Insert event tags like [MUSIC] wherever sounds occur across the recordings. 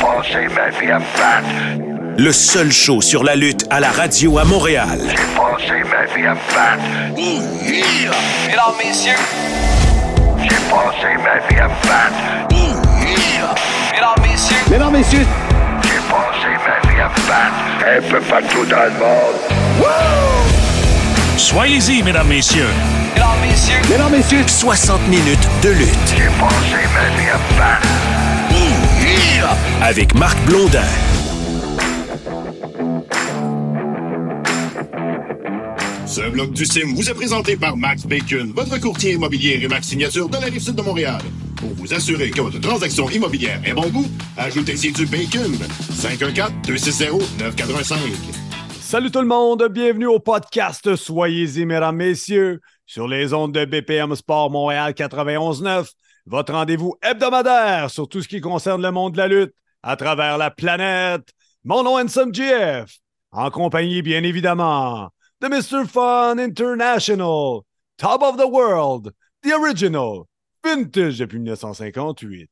passé ma vie à me battre. Le seul show sur la lutte à la radio à Montréal. J'ai passé ma vie à me battre. Mesdames, messieurs, J'ai passé ma vie à me battre. mesdames, messieurs, Mesdames, messieurs, J'ai passé ma vie à me battre. Un peu partout dans le monde. Soyez-y, mesdames, messieurs. mesdames, messieurs, mesdames, messieurs, 60 minutes de lutte J'ai passé ma vie à me battre. Avec Marc Blondin. Ce bloc du CIM vous est présenté par Max Bacon, votre courtier immobilier et Max Signature de la Rive-Sud de Montréal. Pour vous assurer que votre transaction immobilière est bon goût, ajoutez ici du Bacon. 514-260-9415. Salut tout le monde, bienvenue au podcast Soyez-y, mesdames, messieurs, sur les ondes de BPM Sport Montréal 91.9, votre rendez-vous hebdomadaire sur tout ce qui concerne le monde de la lutte à travers la planète. Mon nom est Handsome GF, en compagnie, bien évidemment, de Mr. Fun International, Top of the World, The Original, Vintage depuis 1958.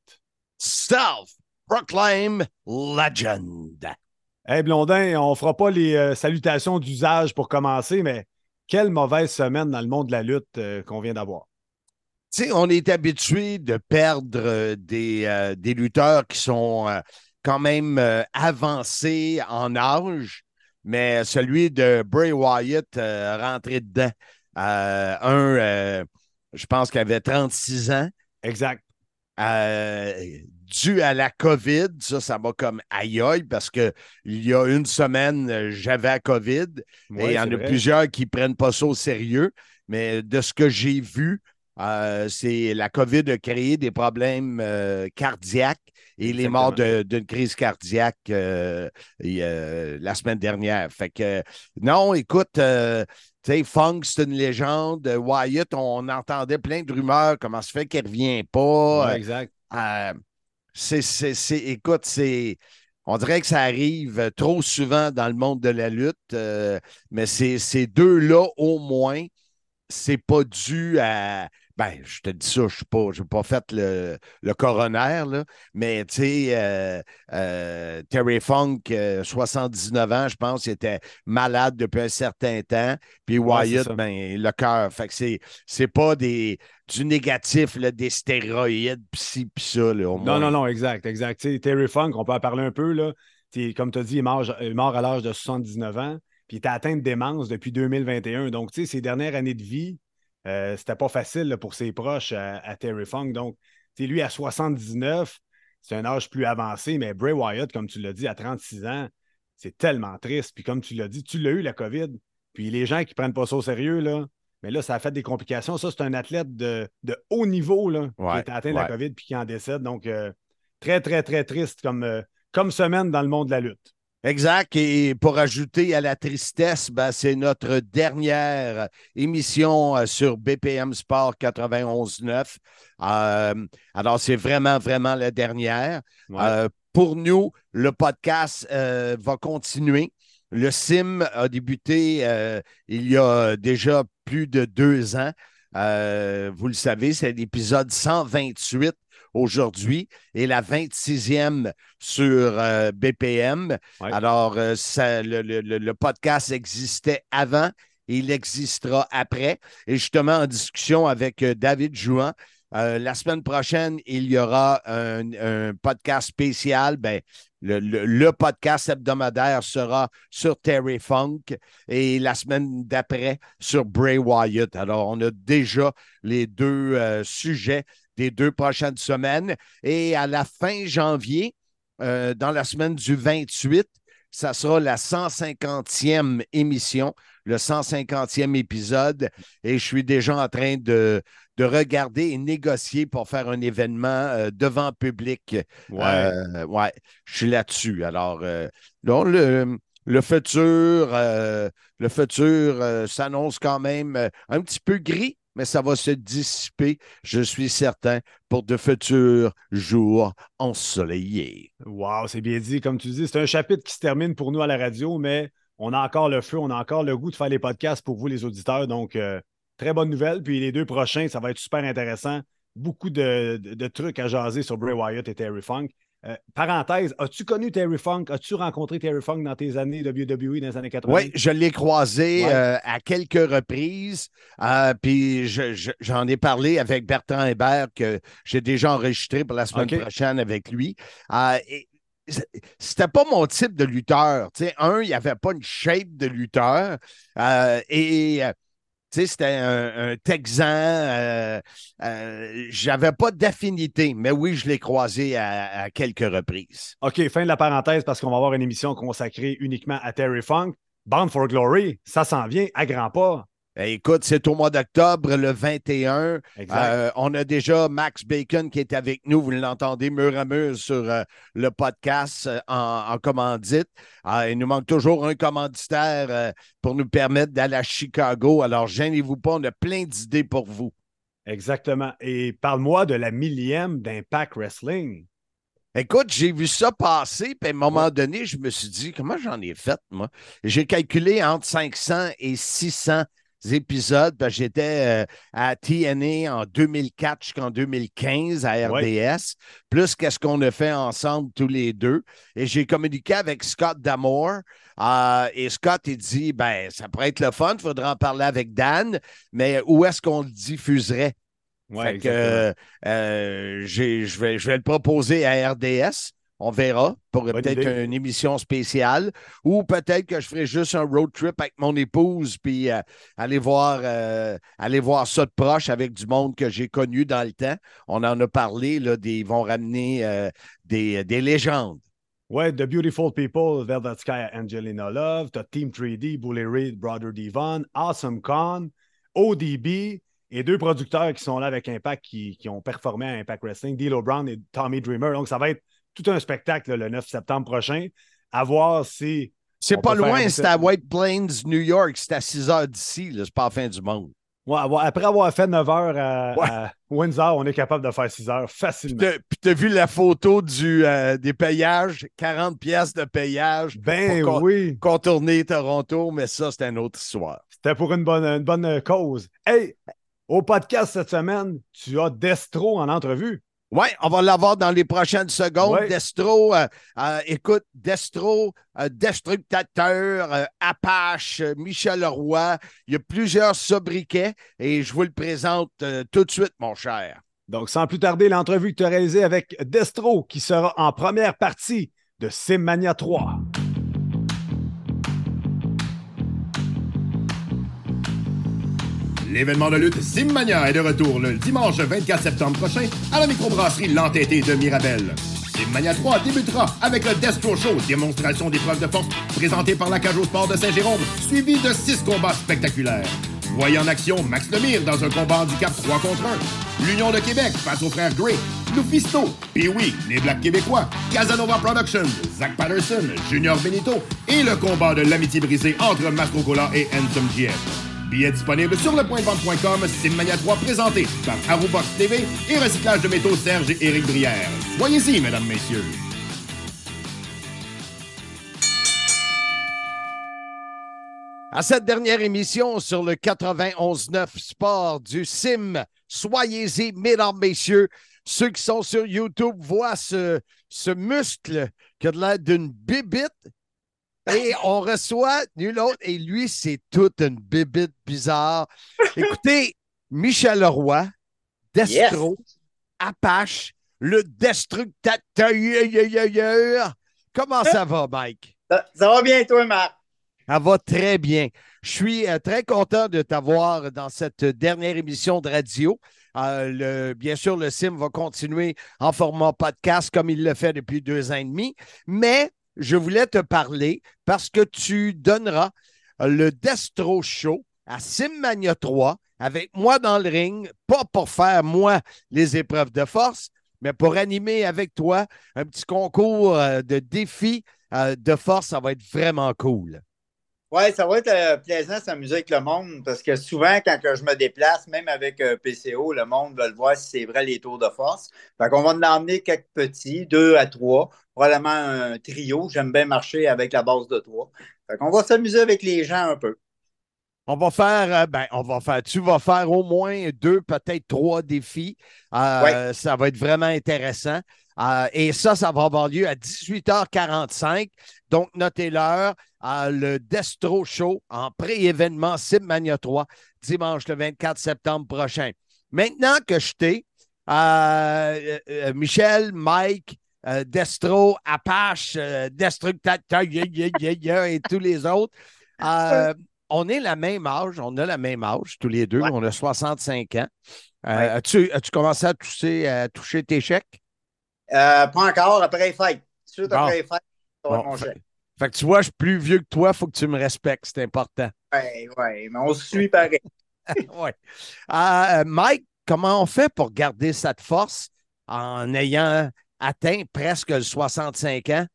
Self-proclaim legend. Hey Blondin, on fera pas les euh, salutations d'usage pour commencer, mais quelle mauvaise semaine dans le monde de la lutte euh, qu'on vient d'avoir. Tu sais, on est habitué de perdre euh, des, euh, des lutteurs qui sont euh, quand même euh, avancés en âge, mais celui de Bray Wyatt rentré dedans. Un, je pense qu'il avait 36 ans. Exact. Dû à la COVID, ça, ça m'a comme aïe aïe parce que il y a une semaine, j'avais la COVID Ouais, et il y en a vrai. plusieurs qui ne prennent pas ça au sérieux. Mais de ce que j'ai vu, euh, c'est la COVID a créé des problèmes euh, cardiaques et il est mort d'une crise cardiaque euh, et, la semaine dernière. Fait que non, écoute, tu sais, Funk, c'est une légende. Wyatt, on entendait plein de rumeurs. Comment se fait qu'il ne revient pas? Ouais, exact. C'est, écoute, c'est, on dirait que ça arrive trop souvent dans le monde de la lutte, mais ces, ces deux-là, au moins, c'est pas dû à. Ben, je te dis ça, je n'ai pas, fait le, le coroner, là, mais tu sais, euh, euh, Terry Funk, euh, 79 ans, je pense, il était malade depuis un certain temps. Puis Wyatt, ben, le cœur. Fait que c'est, c'est pas des, du négatif, là, des stéroïdes, pis ci, pis ça, là, au Non, moins. non, non, exact, exact. Sais, Terry Funk, on peut en parler un peu. Là. Comme tu as dit, il est mort, mort à l'âge de 79 ans, puis il était atteint de démence depuis 2021. Donc, tu sais, ses dernières années de vie, euh, c'était pas facile là, pour ses proches à, à Terry Funk. Donc, lui, à 79, c'est un âge plus avancé, mais Bray Wyatt, comme tu l'as dit, à 36 ans, c'est tellement triste. Puis comme tu l'as dit, tu l'as eu, la COVID. Puis les gens qui prennent pas ça au sérieux, là, mais là, ça a fait des complications. Ça, c'est un athlète de, de haut niveau là, qui était atteint de la. COVID puis qui en décède. Donc, euh, très, très, très triste comme, euh, comme semaine dans le monde de la lutte. Exact. Et pour ajouter à la tristesse, ben, c'est notre dernière émission euh, sur BPM Sport 91.9. Euh, alors, c'est vraiment, vraiment la dernière. Ouais. Euh, pour nous, le podcast euh, va continuer. Le SIM a débuté il y a déjà plus de deux ans. Vous le savez, c'est l'épisode 128 aujourd'hui et la 26e sur euh, BPM. Ouais. Alors, euh, ça- le, le- le- le podcast existait avant et il existera après. Et justement, en discussion avec euh, David Jouan, euh, la semaine prochaine, il y aura un, un podcast spécial. Ben, le, le- le podcast hebdomadaire sera sur Terry Funk et la semaine d'après sur Bray Wyatt. Alors, on a déjà les deux euh, sujets des deux prochaines semaines. Et à la fin janvier, euh, dans la semaine du 28, ça sera la 150e émission, le 150e épisode. Et je suis déjà en train de, de regarder et négocier pour faire un événement euh, devant public. Ouais. Euh, ouais, je suis là-dessus. Alors, euh, là, le, le futur, le futur s'annonce quand même un petit peu gris, mais ça va se dissiper, je suis certain, pour de futurs jours ensoleillés. Wow, c'est bien dit. Comme tu dis, c'est un chapitre qui se termine pour nous à la radio, mais on a encore le feu, on a encore le goût de faire les podcasts pour vous, les auditeurs. Donc, euh, très bonne nouvelle. Puis les deux prochains, ça va être super intéressant. Beaucoup de, de- de trucs à jaser sur Bray Wyatt et Terry Funk. Euh, parenthèse, as-tu connu Terry Funk? As-tu rencontré Terry Funk dans tes années WWE dans les années 80? Oui, je l'ai croisé Ouais. euh, à quelques reprises. euh, puis je- je- j'en ai parlé avec Bertrand Hébert que j'ai déjà enregistré pour la semaine prochaine avec lui. Et c'était pas mon type de lutteur. Un, il n'y avait pas une shape de lutteur. et tu sais, c'était un, Texan. euh, euh, J'avais pas d'affinité, mais oui, je l'ai croisé à, à quelques reprises. OK, fin de la parenthèse parce qu'on va avoir une émission consacrée uniquement à Terry Funk. Bound for Glory, ça s'en vient à grands pas. Eh, Écoute, c'est au mois d'octobre, le 21. Exact. Euh, on a déjà Max Bacon qui est avec nous. Vous l'entendez mur à mur sur euh, le podcast euh, en, en commandite. Ah, il nous manque toujours un commanditaire pour nous permettre d'aller à Chicago. Alors, gênez-vous pas, on a plein d'idées pour vous. Exactement. Et parle-moi de la millième d'Impact Wrestling. Écoute, j'ai vu ça passer, puis à un moment donné, je me suis dit, comment j'en ai fait, moi? J'ai calculé entre 500 et 600 épisodes. parce que J'étais euh, à TNA en 2004 jusqu'en 2015 à RDS, Ouais. plus qu'est-ce qu'on a fait ensemble tous les deux. Et j'ai communiqué avec Scott Damore. euh, et Scott, il dit, ben, ça pourrait être le fun, il faudra en parler avec Dan, mais où est-ce qu'on le diffuserait? Ouais, Fait que, euh, je vais, je vais le proposer à RDS. On verra pour peut-être une émission spéciale ou peut-être que je ferai juste un road trip avec mon épouse puis euh, aller, voir, euh, aller voir ça de proche avec du monde que j'ai connu dans le temps. On en a parlé, là, des, ils vont ramener euh, des, des légendes. Ouais, The Beautiful People, Velvet Sky, Angelina Love, t'as Team 3D, Bully Reed, Brother Devon, Awesome Con, ODB et deux producteurs qui sont là avec Impact qui, qui ont performé à Impact Wrestling, D'Lo Brown et Tommy Dreamer. Donc, ça va être tout un spectacle là, le 9 septembre prochain. À voir si. C'est pas loin, c'est à White Plains, New York. C'est à 6 heures d'ici, c'est pas la fin du monde. Ouais, après avoir fait 9 heures à, Ouais. à Windsor, on est capable de faire 6 heures facilement. T'as- Puis tu as vu la photo du, euh, des payages, 40 pièces de payage Ben pour oui, contourner Toronto, mais ça, c'est une autre histoire. c'était pour une bonne, une bonne cause. Hey, au podcast cette semaine, tu as Destro en entrevue. Oui, on va l'avoir dans les prochaines secondes. Ouais. Destro, euh, euh, écoute, Destro, euh, Destructateur, Apache, Michel Leroy, il y a plusieurs sobriquets et je vous le présente tout de suite, mon cher. Donc, sans plus tarder, l'entrevue que tu as réalisée avec Destro, qui sera en première partie de Simmania 3. L'événement de lutte Simmania est de retour le dimanche 24 septembre prochain à la microbrasserie L'Entêté de Mirabel. Simmania 3 débutera avec le Destro Show, démonstration d'épreuves de force présentée par la Cage au Sport de Saint-Jérôme, suivi de six combats spectaculaires. Voyez en action Max Lemire dans un combat handicap 3 contre 1, l'Union de Québec face aux frères Gray, Lufisto, puis oui, les Blacks québécois, Casanova Productions, Zach Patterson, Junior Benito et le combat de l'amitié brisée entre Mastrocola et Handsome GF. Billets disponibles sur lepointdevente.com, Simmania 3 présenté par Arubox TV et Recyclage de métaux Serge et Éric Brière. Soyez-y, mesdames, messieurs. À cette dernière émission sur le 91.9 Sport du Sim, soyez-y, mesdames, messieurs. Ceux qui sont sur YouTube voient ce, ce muscle qui a de l'air d'une bibite. Et on reçoit nul autre. Et lui, c'est toute une bibite bizarre. [LAUGHS] Écoutez, Michel Leroy, Destro, Apache, le destructateur. Comment ça va, Mike? Ça, ça va bien, toi, Marc? Ça va très bien. Je suis euh, très content de t'avoir dans cette dernière émission de radio. Euh, le- bien sûr, le Sim va continuer en format podcast comme il le fait depuis deux ans et demi, mais je voulais te parler parce que tu donneras le Destro Show à Simmania 3 avec moi dans le ring, pas pour faire moi les épreuves de force, mais pour animer avec toi un petit concours euh, de défis euh, de force. Ça va être vraiment cool. Oui, ça va être euh, plaisant de s'amuser avec le monde parce que souvent, quand que je me déplace, même avec euh, PCO, le monde veut le voir si c'est vrai les tours de force. Fait qu'on va en emmener quelques petits, deux à trois, probablement un trio. J'aime bien marcher avec la base de trois. Fait qu'on va s'amuser avec les gens un peu. On va faire, euh, ben, on va faire, tu vas faire au moins deux, peut-être trois défis. Euh, Ça va être vraiment intéressant. Euh, et ça, ça va avoir lieu à 18h45. Donc, notez l'heure. à le Destro Show en pré-événement Simmania 3, dimanche le 24 septembre prochain. Maintenant que je t'ai, euh, euh, Michel, Mike, euh, Destro, Apache, euh, Destructateur et tous les autres, euh, on est la même âge, on a la même âge, tous les deux, Ouais. on a 65 ans. Euh, Ouais. As-tu as commencé à toucher, à toucher tes chèques? Euh, pas encore, après les fêtes. Suite Bon. après les fêtes, Bon, mon fait, fait que tu vois, je suis plus vieux que toi, il faut que tu me respectes, c'est important. Ouais, ouais, mais on se suit pareil. [LAUGHS] ouais. Euh, Mike, comment on fait pour garder cette force en ayant atteint presque le 65 ans?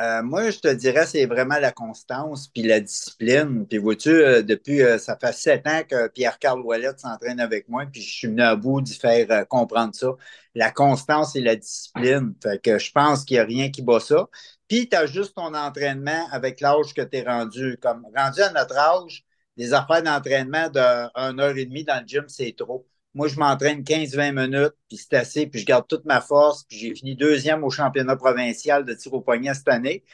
Euh, moi, je te dirais, c'est vraiment la constance puis la discipline. Puis vois-tu, euh, depuis, euh, ça fait sept ans que Pierre-Carl Ouellette s'entraîne avec moi, puis je suis venu à bout d'y faire comprendre ça. La constance et la discipline. Fait que je pense qu'il n'y a rien qui bat ça. Puis tu as juste ton entraînement avec l'âge que tu es rendu. Comme rendu à notre âge, des affaires d'entraînement de 1 heure et demie dans le gym, c'est trop. Moi, je m'entraîne 15-20 minutes, puis c'est assez, puis je garde toute ma force, puis j'ai fini deuxième au championnat provincial de tir au poignet cette année.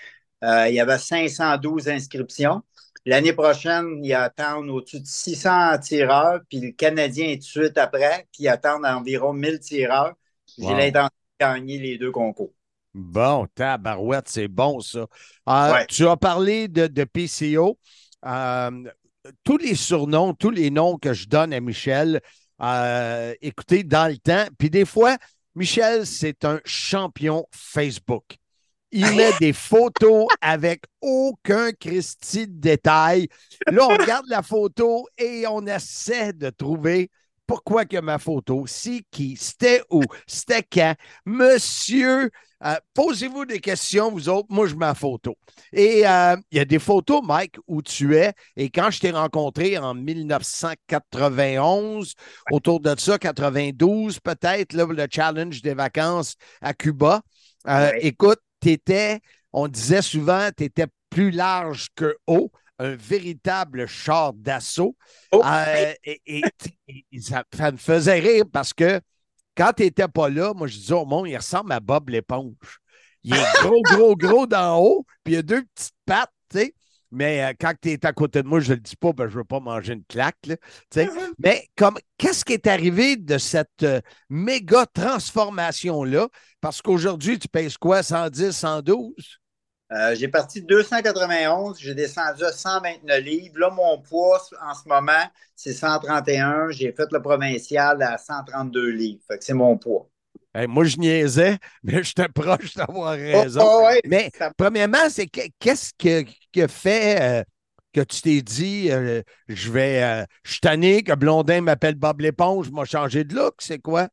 Euh, il y avait 512 inscriptions. L'année prochaine, ils attendent au-dessus de 600 tireurs, puis le Canadien est tout de suite après, qui attendent environ 1000 tireurs. J'ai l'intention de gagner les deux concours. Bon, tabarouette, c'est bon ça. Euh, Ouais. Tu as parlé de, de PCO. Euh, tous les surnoms, tous les noms que je donne à Michel, euh, écoutez, dans le temps, puis des fois, Michel, c'est un champion Facebook. Il met des photos avec aucun Christy de détail. Là, on regarde la photo et on essaie de trouver pourquoi que ma photo, c'est qui, c'était où, c'était quand. Monsieur, euh, posez-vous des questions, vous autres. Moi, je mets ma photo. Et euh, il y a des photos, Mike, où tu es. Et quand je t'ai rencontré en 1991, autour de ça, 92 peut-être, le challenge des vacances à Cuba. Euh, Ouais. Écoute, tu étais, on disait souvent, tu étais plus large que haut, un véritable char d'assaut. Oh, Euh, et et- et- et ça, ça me faisait rire parce que quand tu n'étais pas là, moi, je disais au monde, il ressemble à Bob l'éponge. Il est gros, gros, [LAUGHS] gros d'en haut, puis il a deux petites pattes, tu sais. Mais euh, quand tu es à côté de moi, je ne le dis pas, ben, je ne veux pas manger une claque. là, tu sais. [LAUGHS] Mais comme qu'est-ce qui est arrivé de cette euh, méga transformation-là? Parce qu'aujourd'hui, tu pèses quoi? 110, 112? Euh, j'ai parti de 291, j'ai descendu à 129 livres. Là, mon poids en ce moment, c'est 131. J'ai fait le provincial à 132 livres. Fait que c'est mon poids. Hey, moi, je niaisais, mais j'étais proche d'avoir raison. Oh, oh, ouais, Mais ça- premièrement, c'est que- qu'est-ce que, que fait euh, que tu t'es dit, euh, je vais, je suis tanné que Blondin m'appelle Bob l'éponge, je m'a changé de look, c'est quoi?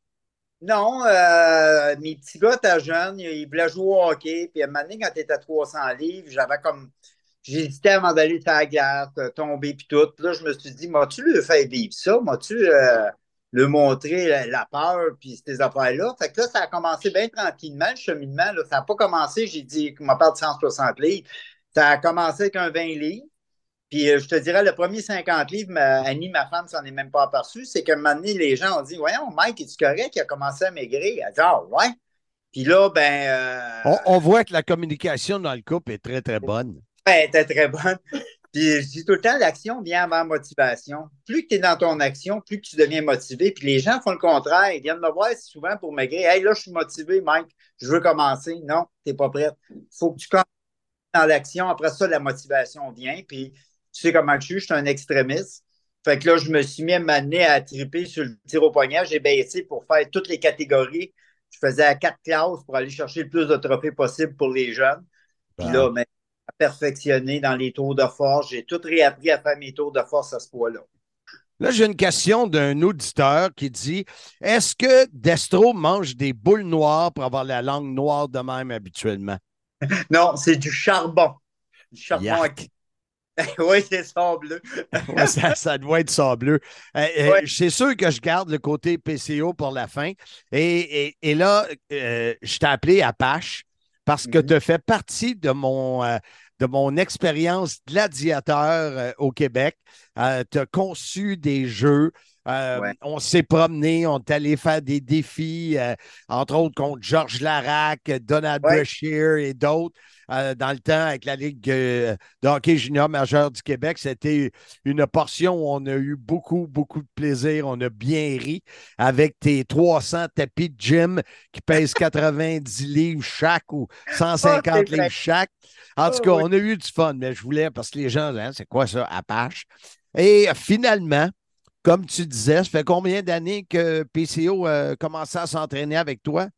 Non, euh, mes petits gars, t'es jeune, ils voulaient jouer au hockey. Puis à un moment donné, quand tu étais à 300 livres, j'avais comme. J'hésitais avant d'aller sur la tomber, puis tout. Puis là, je me suis dit, m'as-tu le fait vivre ça? M'as-tu euh, le montrer la, la peur, puis ces affaires-là? Fait que là, ça a commencé bien tranquillement, le cheminement. Là. Ça n'a pas commencé, j'ai dit, qu'on m'a parlé de 160 livres. Ça a commencé avec un 20 livres. Puis euh, je te dirais, le premier 50 livres, ma- Annie, ma femme, s'en est même pas aperçue, c'est qu'à un moment donné, les gens ont dit Voyons, Mike, es-tu correct? Il a commencé à maigrir. Elle dit Ah, ouais. Puis là, ben. euh, On, on voit que la communication dans le couple est très, très bonne. elle était très bonne. Puis je dis tout le temps, l'action vient avant la motivation. Plus que tu es dans ton action, plus que tu deviens motivé. Puis les gens font le contraire. Ils viennent me voir souvent pour maigrir. Hey, là, je suis motivé, Mike. Je veux commencer. Non, tu n'es pas prête. Il faut que tu commences dans l'action. Après ça, la motivation vient. Puis tu sais comment je suis, je suis un extrémiste. Fait que là, je me suis mis à m'amener à triper sur le tir au poignet. J'ai baissé pour faire toutes les catégories. Je faisais à quatre classes pour aller chercher le plus de trophées possible pour les jeunes. Puis là, ben, à perfectionner dans les tours de force. J'ai tout réappris à faire mes tours de force à ce poids-là. Là, j'ai une question d'un auditeur qui dit Est-ce que Destro mange des boules noires pour avoir la langue noire de même habituellement? [LAUGHS] Non, c'est du charbon. Du charbon. Yark. [LAUGHS] oui, c'est ça bleu. [LAUGHS] Ouais, ça, ça doit être sableux. Euh, euh, Ouais. C'est sûr que je garde le côté PCO pour la fin. Et, et- et là, euh, je t'ai appelé Apache parce que Mhm. tu fais partie de mon, euh, de mon expérience gladiateur au Québec. tu as conçu des jeux. Euh, Ouais. On s'est promené, on est allé faire des défis, euh, entre autres contre Georges Larac, Donald Ouais. Brashear et d'autres. euh, dans le temps, avec la Ligue de hockey junior majeur du Québec, c'était une portion où on a eu beaucoup, beaucoup de plaisir. On a bien ri avec tes 300 tapis de gym qui pèsent [LAUGHS] 90 livres chaque ou 150 Ah, livres chaque. En tout Ah, cas, oui. on a eu du fun, mais je voulais, parce que les gens, hein, c'est quoi ça, Apache? Et finalement, comme tu disais, ça fait combien d'années que PCO a commencé à s'entraîner avec toi?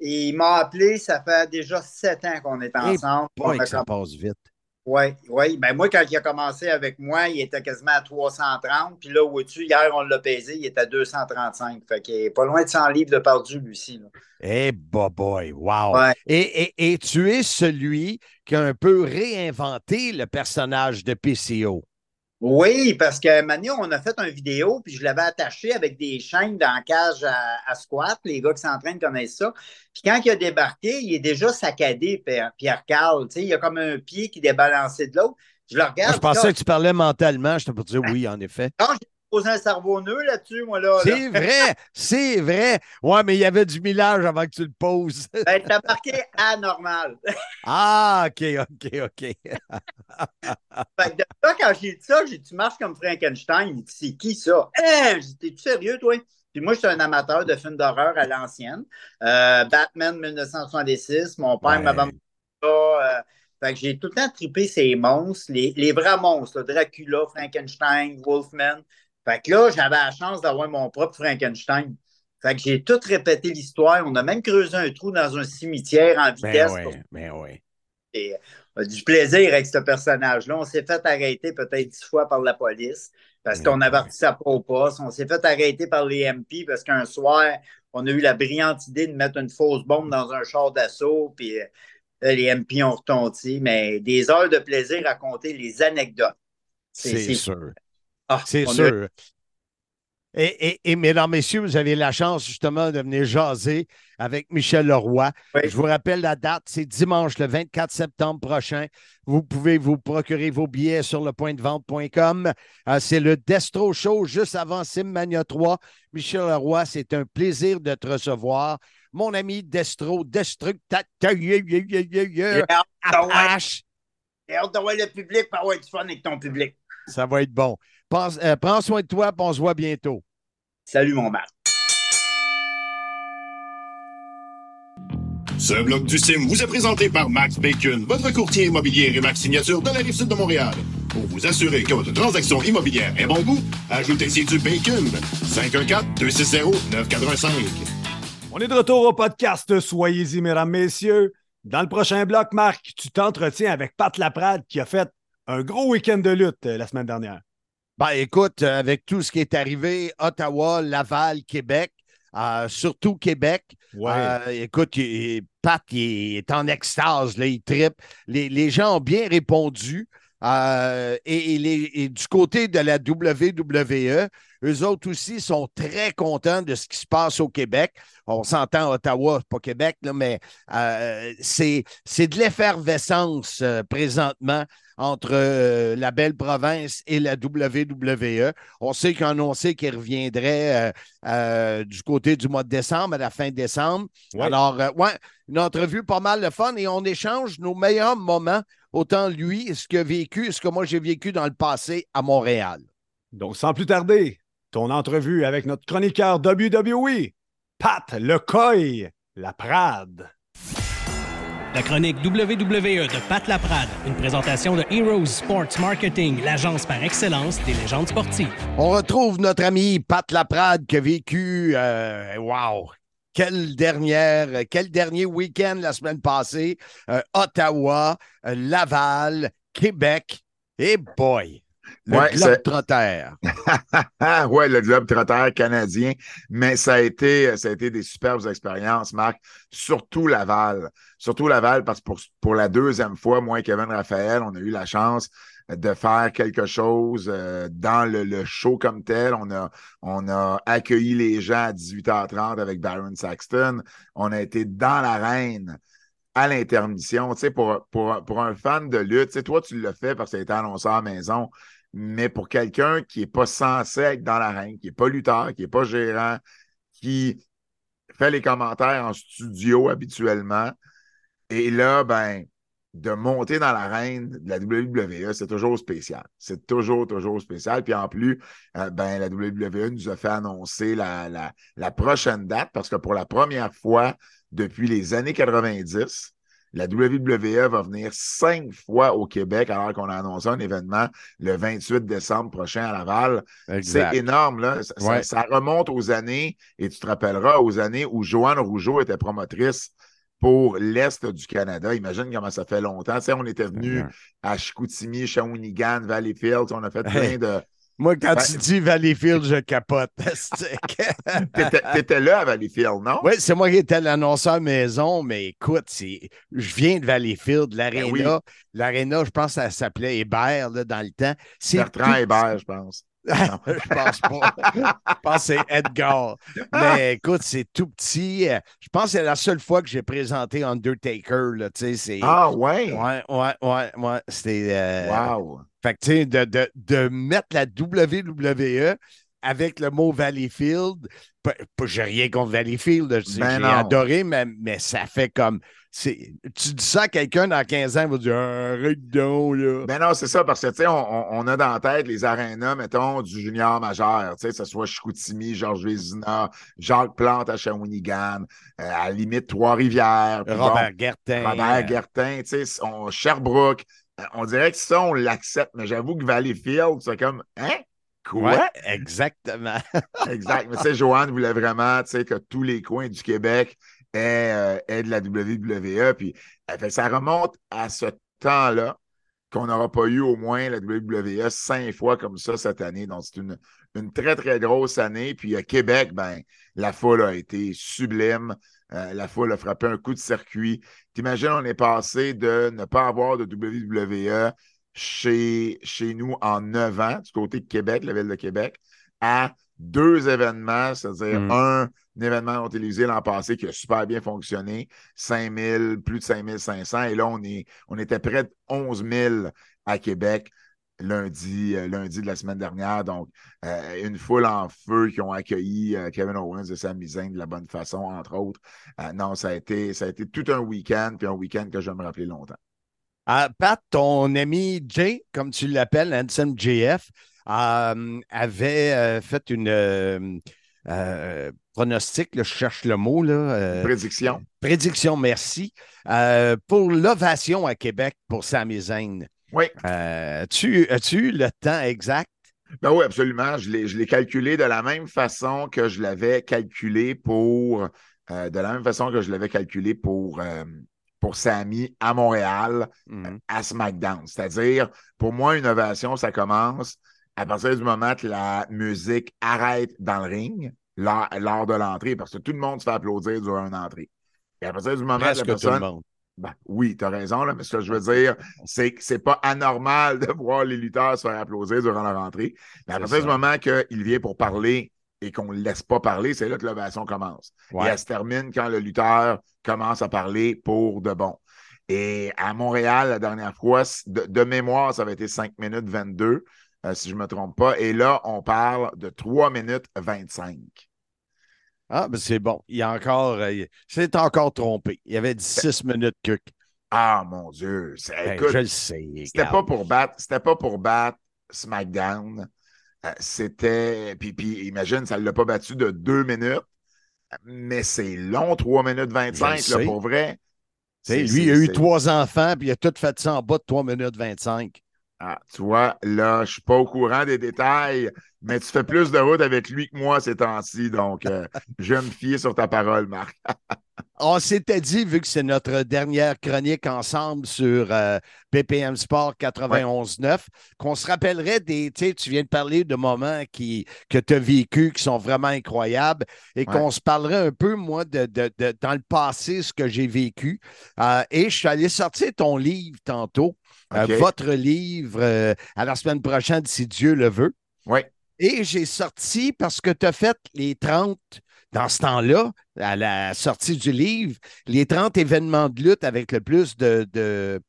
Et il m'a appelé, ça fait déjà sept ans qu'on est ensemble. On a que ça passe vite. Oui, oui. Ben moi, quand il a commencé avec moi, il était quasiment à 330. Puis là, au-dessus, hier, on l'a pesé, il était à 235. Fait qu'il est pas loin de 100 livres de perdu, lui-ci. Eh, bah boy, wow! Ouais. Et, et- et tu es celui qui a un peu réinventé le personnage de PCO. Oui, parce que Manu, on a fait une vidéo, puis je l'avais attaché avec des chaînes dans la cage à, à squat. Les gars qui s'entraînent connaissent ça. Puis quand il a débarqué, il est déjà saccadé, Pierre- sais, il y a comme un pied qui est débalancé de l'autre. Je le Moi, regarde. je pensais là, que tu parlais mentalement. Je te pour dire oui, en effet. non, posé un cerveau nœud là-dessus, moi, là. là. C'est vrai, c'est vrai. Ouais, mais il y avait du millage avant que tu le poses. [LAUGHS] Ben, t'as marqué anormal. Ah, OK, OK, OK. [LAUGHS] Fait que de là, quand j'ai dit ça, j'ai dit, tu marches comme Frankenstein. C'est qui ça? Hein? Dit, t'es-tu sérieux, toi? Puis moi, je suis un amateur de films d'horreur à l'ancienne. Euh, Batman 1966, mon père Ouais. m'avait euh, fait que j'ai tout le temps trippé ces monstres, les, les vrais monstres, là, Dracula, Frankenstein, Wolfman. Fait que là, j'avais la chance d'avoir mon propre Frankenstein. Fait que j'ai tout répété l'histoire. On a même creusé un trou dans un cimetière en Ben vitesse pour ben oui. et on a du plaisir avec ce personnage-là. On s'est fait arrêter peut-être dix fois par la police parce qu'on avertit ça pas au poste. On s'est fait arrêter par les MP parce qu'un soir, on a eu la brillante idée de mettre une fausse bombe dans un char d'assaut, puis euh, là, les MP ont retondi. Mais des heures de plaisir à compter les anecdotes. C'est sûr. Ah, C'est a- sûr. Et, et, et, mesdames, messieurs, vous avez la chance justement de venir jaser avec Michel Leroy. Oui. Je vous rappelle la date, c'est dimanche le 24 septembre prochain. Vous pouvez vous procurer vos billets sur le point de vente.com. Euh, c'est le Destro Show juste avant Simmania 3. Michel Leroy, c'est un plaisir de te recevoir. Mon ami Destro, Destructateur, le public pour avoir du fun avec ton public. Ça va être bon. Pense- euh, prends soin de toi, puis on se voit bientôt. Salut, mon Marc. Ce bloc du Sim vous est présenté par Max Bacon, votre courtier immobilier et Max Signature de la rive sud de Montréal. Pour vous assurer que votre transaction immobilière est bon goût, ajoutez-y du Bacon. 514-260-985. On est de retour au podcast. Soyez-y, mesdames, messieurs. Dans le prochain bloc, Marc, tu t'entretiens avec Pat Laprade qui a fait un gros week-end de lutte euh, la semaine dernière. Ben, écoute, euh, avec tout ce qui est arrivé, Ottawa, Laval, Québec, euh, surtout Québec, euh, écoute, il- Pat il est en extase, là, il tripe. Les, les gens ont bien répondu. euh, et, et les- et du côté de la WWE, eux autres aussi sont très contents de ce qui se passe au Québec. On s'entend Ottawa, pas Québec, là, mais c'est de l'effervescence présentement entre euh, la belle province et la WWE. On sait qu'ils ont annoncé qu'ils reviendraient euh, euh, du côté du mois de décembre, à la fin décembre. Ouais. Alors, ouais, une entrevue pas mal de fun et on échange nos meilleurs moments, autant lui, ce qu'il a vécu, ce que moi j'ai vécu dans le passé à Montréal. Donc, sans plus tarder, ton entrevue avec notre chroniqueur WWE, Pat Lecoy Laprade. La chronique WWE de Pat Laprade, une présentation de Heroes Sports Marketing, l'agence par excellence des légendes sportives. On retrouve notre ami Pat Laprade qui a vécu, euh, wow, quel dernier week-end la semaine passée, euh, Ottawa, euh, Laval, Québec, et boy, le Ouais, globe. Ah, [LAUGHS] ouais, le globe trotteur canadien. Mais ça a été, ça a été des superbes expériences, Marc. Surtout Laval. Surtout Laval, parce que pour, pour la deuxième fois, moi et Kevin Raphaël, on a eu la chance de faire quelque chose euh, dans le, le show comme tel. On a, on a accueilli les gens à 18h30 avec Baron Saxton. On a été dans l'arène à l'intermission. Tu sais, pour, pour, pour un fan de lutte, tu sais, toi, tu l'as fait parce que tu étais annonceur à la maison. Mais pour quelqu'un qui n'est pas censé être dans l'arène, qui n'est pas lutteur, qui n'est pas gérant, qui fait les commentaires en studio habituellement, et là, ben, de monter dans l'arène de la WWE, c'est toujours spécial. C'est toujours, toujours spécial. Puis en plus, euh, ben, la WWE nous a fait annoncer la, la, la, prochaine date parce que pour la première fois depuis les années 90, la WWE va venir cinq fois au Québec alors qu'on a annoncé un événement le 28 décembre prochain à Laval. C'est énorme, là. Ça, remonte aux années, et tu te rappelleras, aux années où Joanne Rougeau était promotrice pour l'Est du Canada. Imagine comment ça fait longtemps. Tu sais, on était venu à Chicoutimi, Shawinigan, Valleyfield. On a fait plein de. Moi, quand tu dis Valleyfield, je capote. [LAUGHS] [LAUGHS] T'étais là à Valleyfield, non? Oui, c'est moi qui étais l'annonceur maison, mais écoute, je viens de Valleyfield, l'aréna. Ben l'aréna, je pense que ça s'appelait Hébert là, dans le temps. Bertrand Hébert, je pense. [LAUGHS] je pense pas. je pense que c'est Edgar. Mais écoute, c'est tout petit. Je pense que c'est la seule fois que j'ai présenté Undertaker. Là, ah ouais? Ouais, ouais, ouais, ouais. C'était. Euh... Wow. Fait que, tu sais, de, de, de, mettre la WWE avec le mot Valleyfield, j'ai rien contre Valleyfield, j'ai ben adoré, mais, mais ça fait comme tu dis ça à quelqu'un dans 15 ans, il va dire arrête donc, là. Ben non, c'est ça, parce que, tu sais, on, on, a dans la tête les arénas, mettons, du junior majeur, tu sais, que ce soit Chicoutimi, Georges Vézina, Jacques Plante à Shawinigan, euh, à la limite Trois-Rivières. Robert Guertin. Robert Guertin, tu sais, Sherbrooke. Euh, on dirait que ça, on l'accepte, mais j'avoue que Valleyfield, c'est comme, hein? Quoi? exactement. [LAUGHS] exact. Mais tu sais, Joanne voulait vraiment, tu sais, que tous les coins du Québec est, euh, de la WWE. Puis ça remonte à ce temps-là qu'on n'aura pas eu au moins la WWE cinq fois comme ça cette année. Donc, c'est une, une, très, très grosse année. Puis à Québec, ben, la foule a été sublime. Euh, la foule a frappé un coup de circuit. T'imagines, on est passé de ne pas avoir de WWE chez, chez nous en neuf ans, du côté de Québec, la ville de Québec, à deux événements, c'est-à-dire mm. un, événement télévisé l'an passé qui a super bien fonctionné, 5000, plus de 5500, et là, on, est, on était près de 11 000 à Québec lundi, euh, lundi de la semaine dernière. Donc, euh, une foule en feu qui ont accueilli euh, Kevin Owens et Sami Zayn de la bonne façon, entre autres. non, ça a, été, ça a été tout un week-end, puis un week-end que je vais me rappeler longtemps. Pat, ton ami Jay, comme tu l'appelles, Hanson JF, avait fait une pronostic, je cherche le mot. Là, prédiction. Prédiction, merci. pour l'ovation à Québec pour Sami Zayn. Oui. as-tu eu le temps exact? Ben oui, absolument. Je l'ai calculé de la même façon que je l'avais calculé pour. de la même façon que je l'avais calculé pour pour Sami à Montréal, mm-hmm. à SmackDown. C'est-à-dire, pour moi, une ovation, ça commence à partir du moment que la musique arrête dans le ring, lors, de l'entrée, parce que tout le monde se fait applaudir durant une entrée. Et à partir du moment que la personne. Ben, oui, tu as raison, là, mais ce que je veux dire, c'est que c'est pas anormal de voir les lutteurs se faire applaudir durant leur entrée. Mais à partir du moment qu'il vient pour parler et qu'on ne le laisse pas parler, c'est là que l'ovation commence. Et elle se termine quand le lutteur commence à parler pour de bon. Et à Montréal, la dernière fois, de, de mémoire, ça avait été 5 minutes 22. Euh, si je ne me trompe pas. Et là, on parle de 3 minutes 25. Ah, ben c'est bon. Il y a encore. c'est euh, encore trompé. Il y avait 16 minutes que. Ah, mon Dieu. Ben, je le sais. C'était pas pour battre. C'était pas pour battre SmackDown. Euh, c'était. Puis, puis, imagine, ça ne l'a pas battu de 2 minutes. Mais c'est long, 3 minutes 25, là, pour vrai. Lui, il a eu trois enfants, puis il a tout fait ça en bas de 3 minutes 25. Ah, tu vois, là, je suis pas au courant des détails, mais tu fais plus de route avec lui que moi ces temps-ci, donc euh, je vais me fier sur ta parole, Marc. [LAUGHS] On s'était dit, vu que c'est notre dernière chronique ensemble sur euh, BPM Sport 91.9, qu'on se rappellerait des, tu viens de parler de moments qui, que tu as vécu qui sont vraiment incroyables et qu'on se parlerait un peu, moi, de, dans le passé, ce que j'ai vécu. Euh, et je suis allé sortir ton livre tantôt. Euh, votre livre à la semaine prochaine, si Dieu le veut. Oui. Et j'ai sorti parce que tu as fait les 30, dans ce temps-là, à la sortie du livre, les 30 événements de lutte avec le plus de, de-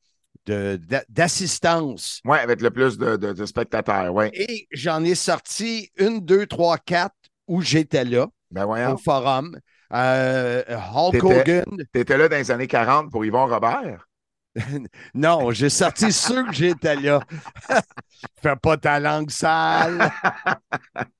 d'a- d'assistance. Ouais, avec le plus de, de- de spectateurs, ouais. Et j'en ai sorti une, deux, trois, quatre où j'étais là Ben au forum. Euh, Hulk Hogan. T'étais là dans les années 40 pour Yvon Robert? [LAUGHS] Non, j'ai sorti ceux que j'étais là. [LAUGHS] Fais pas ta langue sale.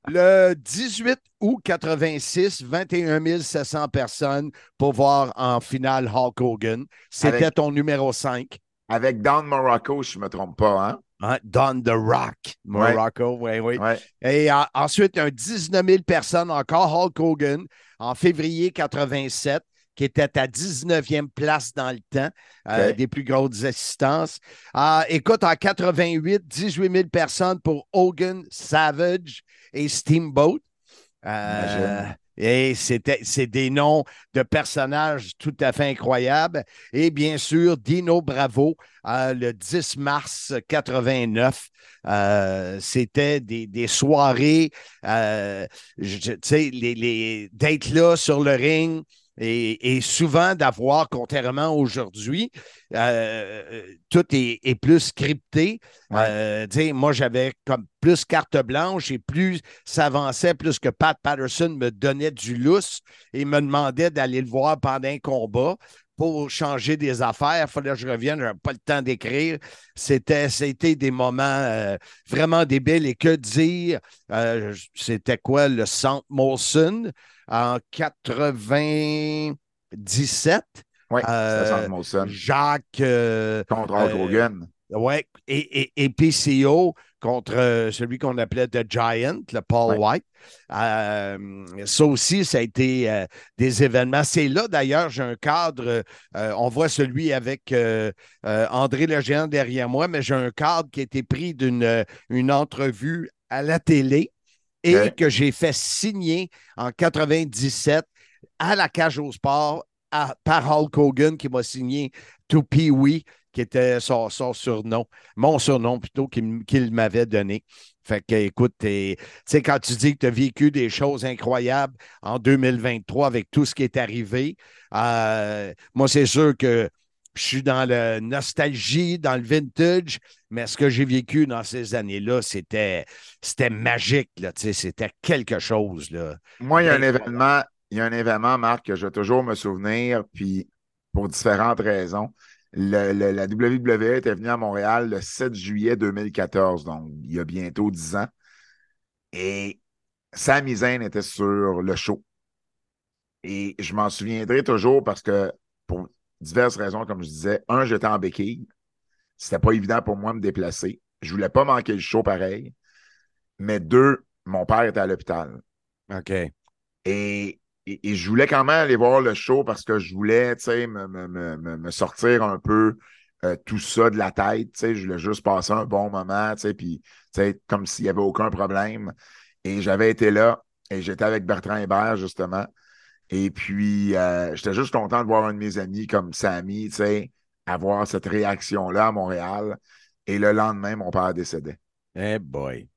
Le 18 août 86, 21 700 personnes pour voir en finale Hulk Hogan. C'était Avec- ton numéro 5. Avec Don Morocco, si je ne me trompe pas, hein? Hein, Don The Rock. Morocco, oui, oui. Ouais. Et euh, ensuite, un 19 000 personnes, encore Hulk Hogan, en février 87, qui était à 19e place dans le temps, euh, des plus grosses assistances. Euh, écoute, en 88, 18 000 personnes pour Hogan, Savage et Steamboat. Euh, et c'était, c'est des noms de personnages tout à fait incroyables. Et bien sûr, Dino Bravo, euh, le 10 mars 89. Euh, c'était des, des soirées, euh, tu sais, les, les- d'être là sur le ring et, et souvent d'avoir, contrairement aujourd'hui, euh, tout est, est plus scripté. Ouais. Euh, moi, j'avais comme plus carte blanche et plus ça avançait, plus que Pat Patterson me donnait du lousse et me demandait d'aller le voir pendant un combat pour changer des affaires. Il fallait que je revienne, je n'avais pas le temps d'écrire. C'était, c'était des moments euh, vraiment débiles. Et que dire, euh, c'était quoi le Centre Molson en 97? Oui, Euh, Molson. Jacques. euh, Contre Hogan. Ouais, et, et, et PCO contre euh, celui qu'on appelait The Giant, le Paul Ouais. White. Euh, ça aussi, ça a été euh, des événements. C'est là, d'ailleurs, j'ai un cadre. euh, on voit celui avec André Le Géant derrière moi, mais j'ai un cadre qui a été pris d'une une entrevue à la télé et Ouais. que j'ai fait signer en 97 à la cage au sport à- par Hulk Hogan qui m'a signé To Pee-Wee, qui était son, son surnom, mon surnom plutôt qu'il m'avait donné. Fait que, écoute, tu sais, quand tu dis que tu as vécu des choses incroyables en 2023 avec tout ce qui est arrivé, euh, moi, c'est sûr que je suis dans la nostalgie, dans le vintage, mais ce que j'ai vécu dans ces années-là, c'était c'était magique, là, tu sais, c'était quelque chose. Là. Moi, il y a un événement, il y a un événement, Marc, que je vais toujours me souvenir, puis pour différentes raisons. Le- le- la WWE était venue à Montréal le 7 juillet 2014, donc il y a bientôt 10 ans. Et Sami Zayn était sur le show. Et je m'en souviendrai toujours parce que, pour diverses raisons, comme je disais, un, j'étais en béquille. C'était pas évident pour moi de me déplacer. Je voulais pas manquer le show pareil. Mais deux, mon père était à l'hôpital. OK. Et, et, je voulais quand même aller voir le show parce que je voulais, tu sais, me, me, me, me- sortir un peu euh, tout ça de la tête, tu sais. Je voulais juste passer un bon moment, tu sais, puis, tu sais, comme s'il n'y avait aucun problème. Et j'avais été là et j'étais avec Bertrand Hébert, justement. Et puis, euh, j'étais juste content de voir un de mes amis comme Samy, tu sais, avoir cette réaction-là à Montréal. Et le lendemain, mon père décédait. Eh boy.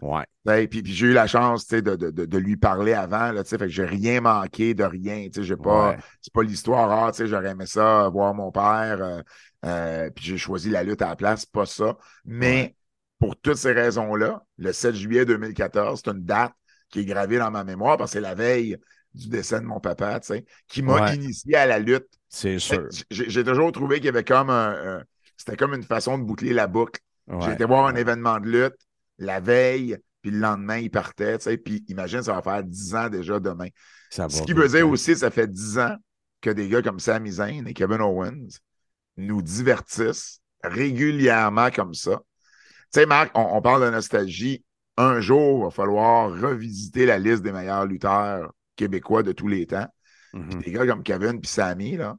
Ouais. Ouais, puis, puis j'ai eu la chance de, de, de, de lui parler avant, là, fait que j'ai rien manqué de rien. J'ai pas, Ouais. C'est pas l'histoire, ah, j'aurais aimé ça, voir mon père, euh, euh, puis j'ai choisi la lutte à la place, pas ça. Mais Ouais. pour toutes ces raisons-là, le 7 juillet 2014, c'est une date qui est gravée dans ma mémoire parce que c'est la veille du décès de mon papa, qui m'a Ouais. initié à la lutte. C'est sûr. J'ai toujours trouvé qu'il y avait comme un, un- c'était comme une façon de boucler la boucle. J'ai été voir un événement de lutte la veille, puis le lendemain, il partait, tu sais, puis imagine, ça va faire 10 ans déjà demain. Ça Ce qui veut dire aussi, ça fait 10 ans que des gars comme Sami Zayn et Kevin Owens nous divertissent régulièrement comme ça. Tu sais, Marc, on, on parle de nostalgie. Un jour, il va falloir revisiter la liste des meilleurs lutteurs québécois de tous les temps. Puis des gars comme Kevin puis Sami, là,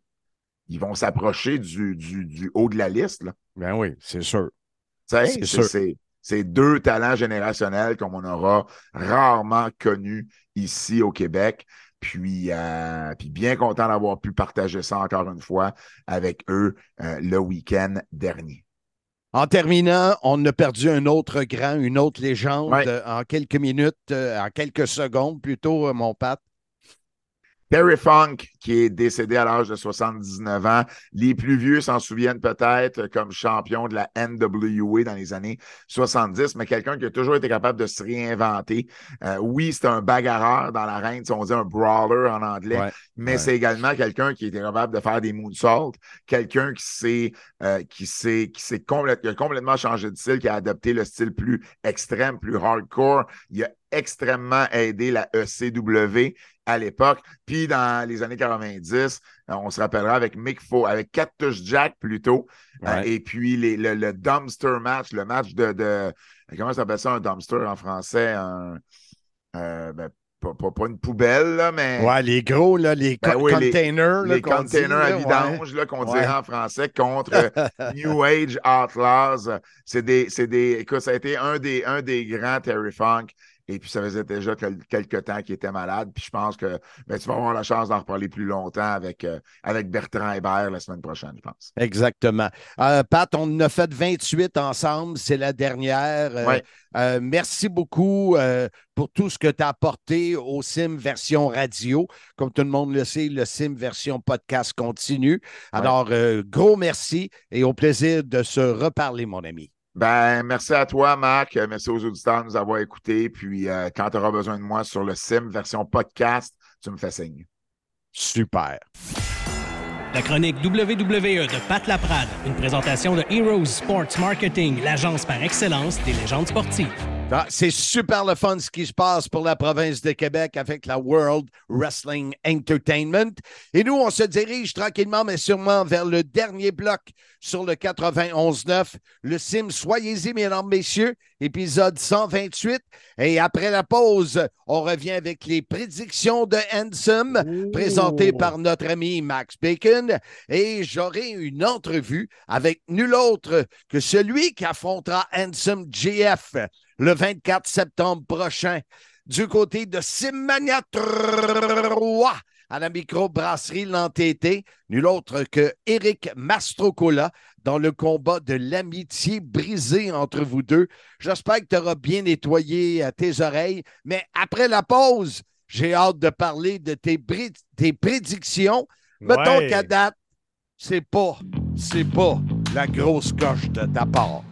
ils vont s'approcher du, du, du haut de la liste, là. Ben oui, c'est sûr. C'est- sûr. C'est deux talents générationnels comme on aura rarement connus ici au Québec. Puis, euh, puis bien content d'avoir pu partager ça encore une fois avec eux euh, le week-end dernier. En terminant, on a perdu un autre grand, une autre légende Ouais. euh, en quelques minutes, en quelques secondes plutôt, mon Pat. Terry Funk, qui est décédé à l'âge de 79 ans. Les plus vieux s'en souviennent peut-être comme champion de la NWA dans les années 70, mais quelqu'un qui a toujours été capable de se réinventer. Euh, oui, c'est un bagarreur dans l'arène, si on dit un brawler en anglais, Ouais, mais ouais. c'est également quelqu'un qui était capable de faire des moonsaults, quelqu'un qui s'est euh, qui s'est qui s'est complète- qui a complètement changé de style, qui a adopté le style plus extrême, plus hardcore. Il a extrêmement aidé la ECW à l'époque. Puis dans les années 90, euh, on se rappellera avec Mick Fo, avec Cactus Jack plutôt. Euh, Ouais. et puis les- le, le dumpster match, le match de, de comment ça s'appelle ça un dumpster en français? Un, euh, ben, pas, pas- pas une poubelle, là, mais Ouais, les gros, là, les Ben les- containers. là, les dit, containers à ouais. vidange qu'on Ouais. dirait en français contre [LAUGHS] New Age Outlaws. C'est des, c'est des. Écoute, ça a été un des, un des grands Terry Funk. Et puis, ça faisait déjà quel- quelques temps qu'il était malade. Puis, je pense que ben, tu vas avoir la chance d'en reparler plus longtemps avec, euh, avec Bertrand Hébert la semaine prochaine, je pense. Exactement. Euh, Pat, on en a fait 28 ensemble. C'est la dernière. Euh, Ouais. euh, merci beaucoup pour tout ce que tu as apporté au Sim version radio. Comme tout le monde le sait, le Sim version podcast continue. Alors, gros merci et au plaisir de se reparler, mon ami. Ben, merci à toi, Marc. Euh, Merci aux auditeurs de nous avoir écoutés. Puis, euh, quand tu auras besoin de moi sur le SIM version podcast, tu me fais signe. Super. La chronique WWE de Pat Laprade, une présentation de Heroes Sports Marketing, l'agence par excellence des légendes sportives. Ah, c'est super le fun ce qui se passe pour la province de Québec avec la World Wrestling Entertainment. Et nous, on se dirige tranquillement, mais sûrement vers le dernier bloc sur le 91.9. Le Sim, soyez-y, mesdames, messieurs, épisode 128. Et après la pause, on revient avec les prédictions de Handsome, présentées par notre ami Max Bacon. Et j'aurai une entrevue avec nul autre que celui qui affrontera Handsome GF le 24 septembre prochain du côté de Simmania 3 à la microbrasserie L'Entêté, nul autre que Eric Mastrocola dans le combat de l'amitié brisée entre vous deux. J'espère que tu auras bien nettoyé euh, tes oreilles, mais après la pause, j'ai hâte de parler de tes, bri- tes prédictions. Mettons Ouais. qu'à date, c'est pas, c'est pas la grosse coche de ta part.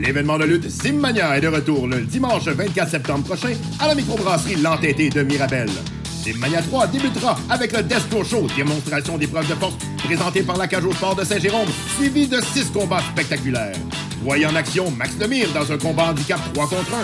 L'événement de lutte Simmania est de retour le dimanche 24 septembre prochain à la microbrasserie L'Entêté de Mirabel. Simmania 3 débutera avec le Destro Show, démonstration d'épreuves de force présentée par la Cage Sport de Saint-Jérôme, suivi de six combats spectaculaires. Voyez en action Max Lemire dans un combat handicap 3 contre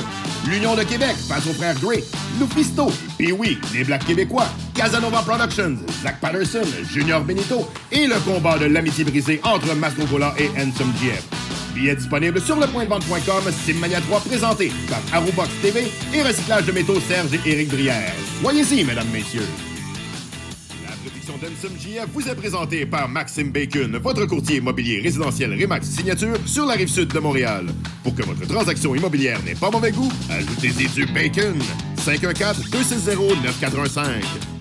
1, l'Union de Québec face aux frères Gray, Lufisto, Pee-Wee, les Blacks québécois, Casanova Productions, Zach Patterson, Junior Benito et le combat de l'amitié brisée entre Mastrogola et Handsome GF. Billets disponibles sur le point de vente.com, Simmania 3 présenté par Arubox TV et Recyclage de métaux Serge et Éric Brière. Voyez-y, mesdames, messieurs. La prédiction d'Ensum vous est présentée par Maxime Bacon, votre courtier immobilier résidentiel Remax Signature sur la rive sud de Montréal. Pour que votre transaction immobilière n'ait pas mauvais goût, ajoutez-y du bacon. 514-260-9415.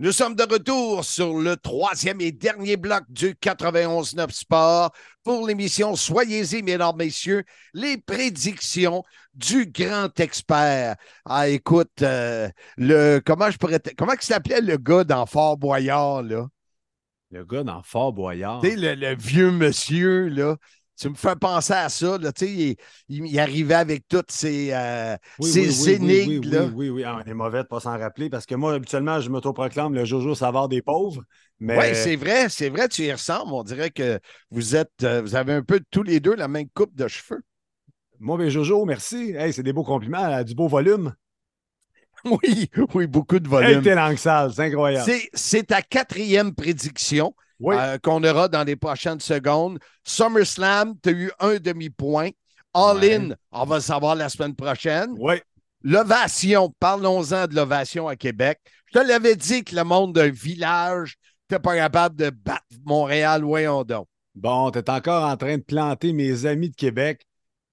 Nous sommes de retour sur le troisième et dernier bloc du 91.9 Sport pour l'émission Soyez-y, mesdames, messieurs, les prédictions du grand expert. Ah, écoute, euh, le, comment je pourrais, comment s'appelait le gars dans Fort Boyard, là? Le gars dans Fort Boyard. Tu sais, le, le vieux monsieur, là. Tu me fais penser à ça, là. Il, il- il arrivait avec toutes ses, euh, Oui, oui, oui, énigmes, oui, là. Oui, oui, oui. Ah, on est mauvais de ne pas s'en rappeler parce que moi, habituellement, je m'autoproclame le Jojo Savard des pauvres. Mais Oui, c'est vrai, c'est vrai, tu y ressembles. On dirait que vous êtes, euh, vous avez un peu tous les deux la même coupe de cheveux. moi, ben Jojo, merci. Hey, c'est des beaux compliments, du beau volume. [LAUGHS] Oui, oui, beaucoup de Hey, volume. t'es c'est incroyable. C'est ta quatrième prédiction Oui. euh, qu'on aura dans les prochaines secondes. SummerSlam, tu as eu un demi-point. All Ouais. In, on va le savoir la semaine prochaine. Oui. L'ovation, parlons-en de l'ovation à Québec. Je te l'avais dit que le monde d'un village n'était pas capable de battre Montréal, voyons donc. Bon, t'es encore en train de planter mes amis de Québec.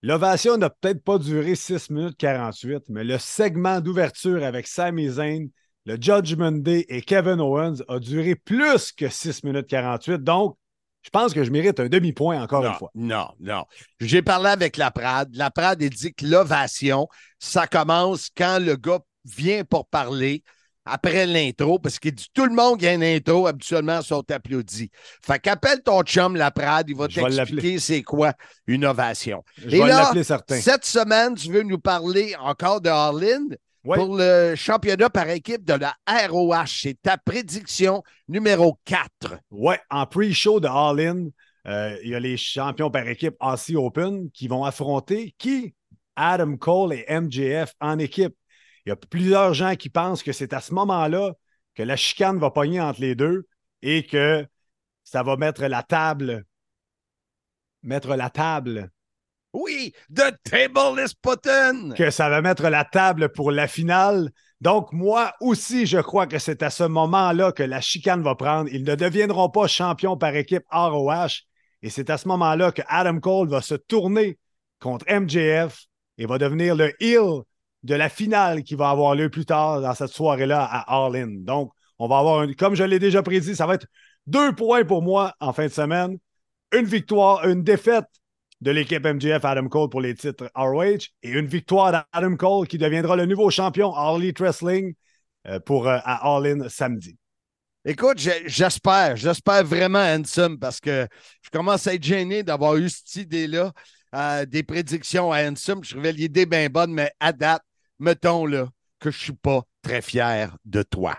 L'ovation n'a peut-être pas duré 6 minutes 48, mais le segment d'ouverture avec Sami Zayn, le Judgment Day et Kevin Owens a duré plus que 6 minutes 48. Donc, je pense que je mérite un demi-point encore non, une fois. Non, non. J'ai parlé avec la Prade. La Prade, dit que l'ovation, ça commence quand le gars vient pour parler après l'intro, parce qu'il dit tout le monde qui a une intro, habituellement, sont applaudis. Fait qu'appelle ton chum Laprade, il va t'expliquer c'est quoi une ovation. Je Et vais là, cette semaine, tu veux nous parler encore de Harlan Ouais. pour le championnat par équipe de la ROH. C'est ta prédiction numéro 4. Ouais, en pre-show de All In, euh, il y a les champions par équipe Aussie Open qui vont affronter qui? Adam Cole et MJF en équipe. Il y a plusieurs gens qui pensent que c'est à ce moment-là que la chicane va pogner entre les deux et que ça va mettre la table. Mettre la table. Oui, The Table is Putin. Que ça va mettre la table pour la finale. Donc, moi aussi, je crois que c'est à ce moment-là que la chicane va prendre. Ils ne deviendront pas champions par équipe ROH. Et c'est à ce moment-là que Adam Cole va se tourner contre MJF et va devenir le heel de la finale qui va avoir lieu plus tard dans cette soirée-là à All In. Donc, on va avoir, comme je l'ai déjà prédit, ça va être deux points pour moi en fin de semaine. Une victoire, une défaite de l'équipe MJF Adam Cole pour les titres ROH et une victoire d'Adam Cole qui deviendra le nouveau champion All Elite Wrestling euh, pour euh, à All In samedi. Écoute, j'espère, j'espère vraiment Handsome parce que je commence à être gêné d'avoir eu cette idée-là, euh, des prédictions à Handsome. Je trouvais l'idée bien bonne, mais à date, mettons là que je suis pas très fier de toi.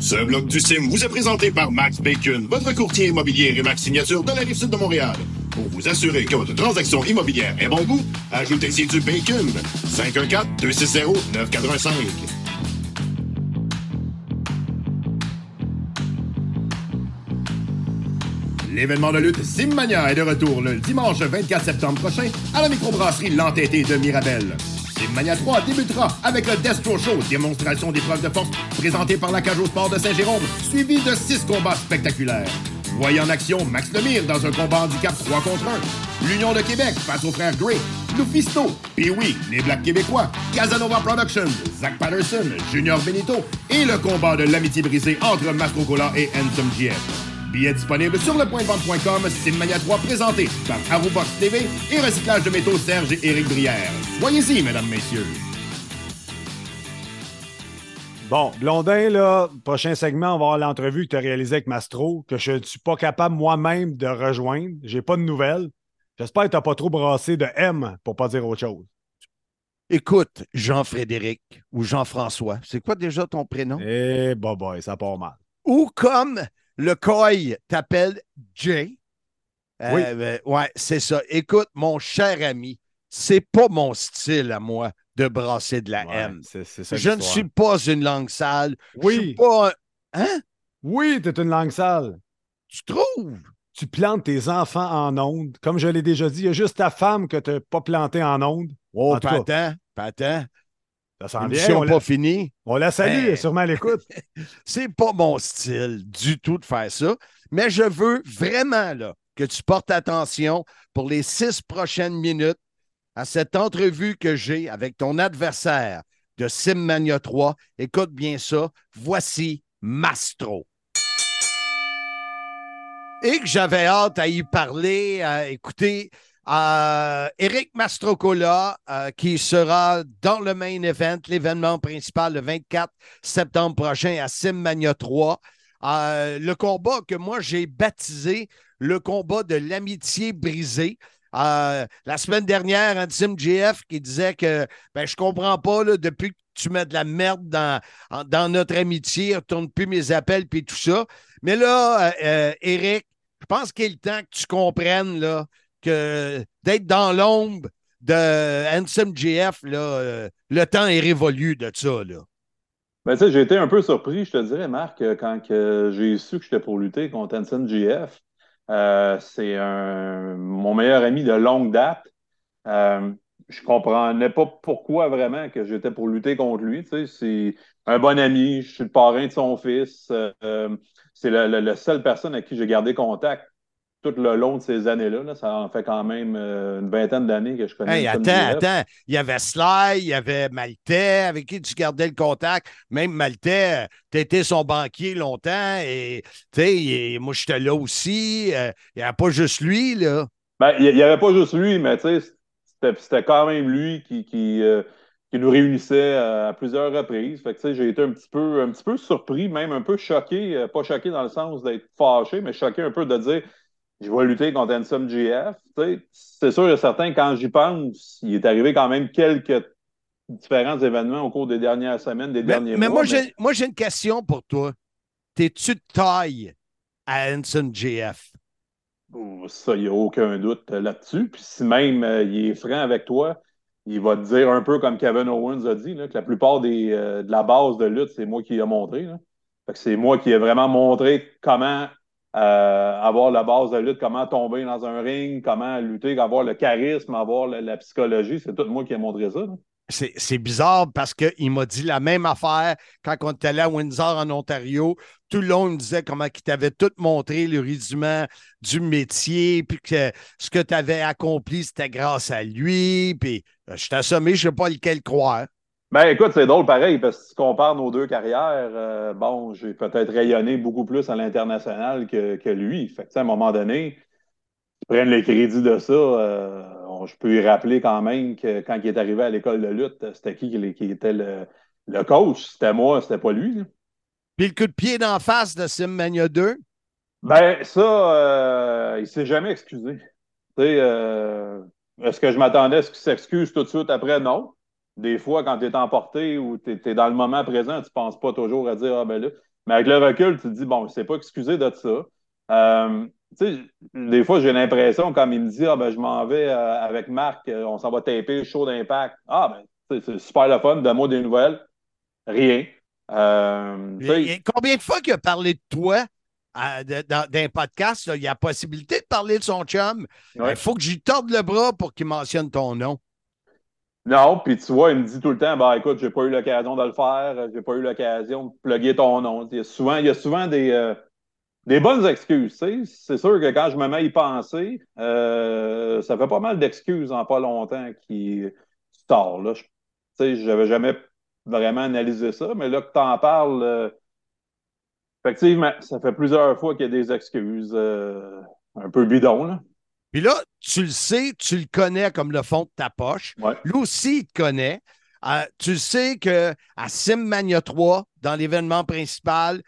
Ce bloc du Sim vous est présenté par Max Bacon, votre courtier immobilier et Max Signature de la Rive-Sud de Montréal. Pour vous assurer que votre transaction immobilière est bon goût, ajoutez-y du Bacon. 514-260-985. L'événement de lutte Simmania est de retour le dimanche 24 septembre prochain à la microbrasserie L'Entêté de Mirabel. Simmania 3 débutera avec le Destro Show, démonstration d'épreuves de force présentée par la Cage au Sport de Saint-Jérôme, suivi de six combats spectaculaires. Voyez en action Max Lemire dans un combat handicap 3 contre 1. L'Union de Québec face aux frères Gray. Lufisto, Pee-Wee, les Blacks québécois, Casanova Productions, Zach Patterson, Junior Benito et le combat de l'amitié brisée entre Mastrocola et Handsome GF. Billets disponibles sur lepointdevente.com, Simmania 3 présenté par Arubox TV et Recyclage de métaux Serge et Éric Brière. Soyez-y, mesdames, messieurs. Bon, Blondin, là, prochain segment, on va avoir l'entrevue que tu as réalisée avec Mastro, que je ne suis pas capable moi-même de rejoindre. J'ai pas de nouvelles. J'espère que tu n'as pas trop brassé de M pour pas dire autre chose. Écoute, Jean-Frédéric ou Jean-François, c'est quoi déjà ton prénom? Eh, bah, boy, ça part mal. Ou comme le COI t'appelle Jay. Euh, Oui. ben, ouais, c'est ça. Écoute, mon cher ami, c'est pas mon style à moi de brasser de la Ouais, M. c'est c'est ça Je ne suis pas une langue sale. Je Oui. suis pas un... Hein? Oui, tu es une langue sale. Tu trouves? Tu plantes tes enfants en ondes. Comme je l'ai déjà dit, il y a juste ta femme que tu n'as pas planté en ondes. Oh, En patent, patent. Ça sent bien. On pas la, finie. on la salue, Ben- elle est sûrement à l'écoute. [LAUGHS] C'est pas mon style du tout de faire ça, mais je veux vraiment là, que tu portes attention pour les six prochaines minutes à cette entrevue que j'ai avec ton adversaire de Simmania 3. Écoute bien ça. Voici Mastro. Et que j'avais hâte à y parler. écoutez, euh, Eric Mastrocola, euh, qui sera dans le main event, l'événement principal le 24 septembre prochain à Simmania 3. Euh, le combat que moi j'ai baptisé le combat de l'amitié brisée. Euh, la semaine dernière, Antim GF qui disait que ben, je comprends pas, là, depuis que tu mets de la merde dans, dans notre amitié, ne retourne plus mes appels puis tout ça. Mais là, euh, euh, Eric, je pense qu'il est le temps que tu comprennes là, que d'être dans l'ombre de Handsome GF, là, euh, le temps est révolu de ça. Là. Ben, j'ai été un peu surpris, je te dirais, Marc, euh, quand j'ai su que j'étais pour lutter contre Hanson GF. Euh, c'est mon meilleur ami de longue date. Euh, je comprenais pas pourquoi vraiment que j'étais pour lutter contre lui. C'est un bon ami, je suis le parrain de son fils. Euh, c'est la seule personne à qui j'ai gardé contact tout le long de ces années-là. là. Ça en fait quand même euh, une vingtaine d'années que je connais Hey, attends, attends. Il y avait Sly, il y avait Maltais, avec qui tu gardais le contact? Même Maltais, tu étais son banquier longtemps et, il- moi, j'étais là aussi. euh, Il n'y avait pas juste lui, là. Ben, il n'y avait pas juste lui, mais c'était quand même lui qui, qui, euh, qui nous réunissait euh, à plusieurs reprises. Fait que, j'ai été un petit, peu, un petit peu surpris, même un peu choqué, euh, pas choqué dans le sens d'être fâché, mais choqué un peu de dire je vais lutter contre Ansem GF. C'est sûr et certain, quand j'y pense, il est arrivé quand même quelques différents événements au cours des dernières semaines, des Mais, derniers mais mois. moi, j'ai, moi, j'ai une question pour toi. T'es-tu de taille à Hanson GF? Ça, il n'y a aucun doute là-dessus. Puis si même euh, il est franc avec toi, il va te dire un peu comme Kevin Owens a dit, là, que la plupart des, euh, de la base de lutte, c'est moi qui ai montré. là. Fait que c'est moi qui ai vraiment montré comment euh, avoir la base de lutte, comment tomber dans un ring, comment lutter, avoir le charisme, avoir la, psychologie. C'est tout moi qui ai montré ça. C'est, bizarre parce qu'il m'a dit la même affaire quand on était allé à Windsor en Ontario. Tout le long, il me disait comment il t'avait tout montré le rudiment du métier, puis que ce que tu avais accompli, c'était grâce à lui. Puis euh, je t'ai assommé, je ne sais pas lequel croire. Ben écoute, c'est drôle pareil, parce que si tu compares nos deux carrières, euh, bon, j'ai peut-être rayonné beaucoup plus à l'international que, que lui. Fait que, à un moment donné, tu prennes les crédits de ça, euh, on- je peux y rappeler quand même que quand il est arrivé à l'école de lutte, c'était qui qui, était le, le coach? C'était moi, c'était pas lui. là. Puis le coup de pied d'en face de Simmania 2, Ben, ça, euh, il s'est jamais excusé. Tu sais, euh, est-ce que je m'attendais à ce qu'il s'excuse tout de suite après? Non. Des fois, quand tu es emporté ou tu es, dans le moment présent, tu penses pas toujours à dire, ah ben là. Mais avec le recul, tu te dis, bon, il s'est pas excusé de ça. Euh, tu sais, des fois, j'ai l'impression, comme il me dit, ah ben, je m'en vais euh, avec Marc, euh, on s'en va taper show d'impact. Ah ben, c'est super le fun, donne-moi des nouvelles. Rien. Euh, combien de fois qu'il a parlé de toi euh, de- dans, dans un podcast? là, il y a la possibilité de parler de son chum? Il Ouais. faut que j'y torde le bras pour qu'il mentionne ton nom. Non, puis tu vois, il me dit tout le temps, bah écoute, j'ai pas eu l'occasion de le faire, euh, j'ai pas eu l'occasion de plugger ton nom. Il y a souvent, il y a souvent des, euh, des bonnes excuses. C'est sûr que quand je me mets à y penser, euh, ça fait pas mal d'excuses en pas longtemps qui sort. Là. Je- j'avais jamais vraiment analysé ça, mais là que tu en parles, euh, effectivement, ça fait plusieurs fois qu'il y a des excuses euh, un peu bidons. Là. Puis là, tu le sais, tu le connais comme le fond de ta poche. Ouais. Lui aussi, il te connaît. Euh, tu sais qu'à Simmania 3, dans l'événement principal,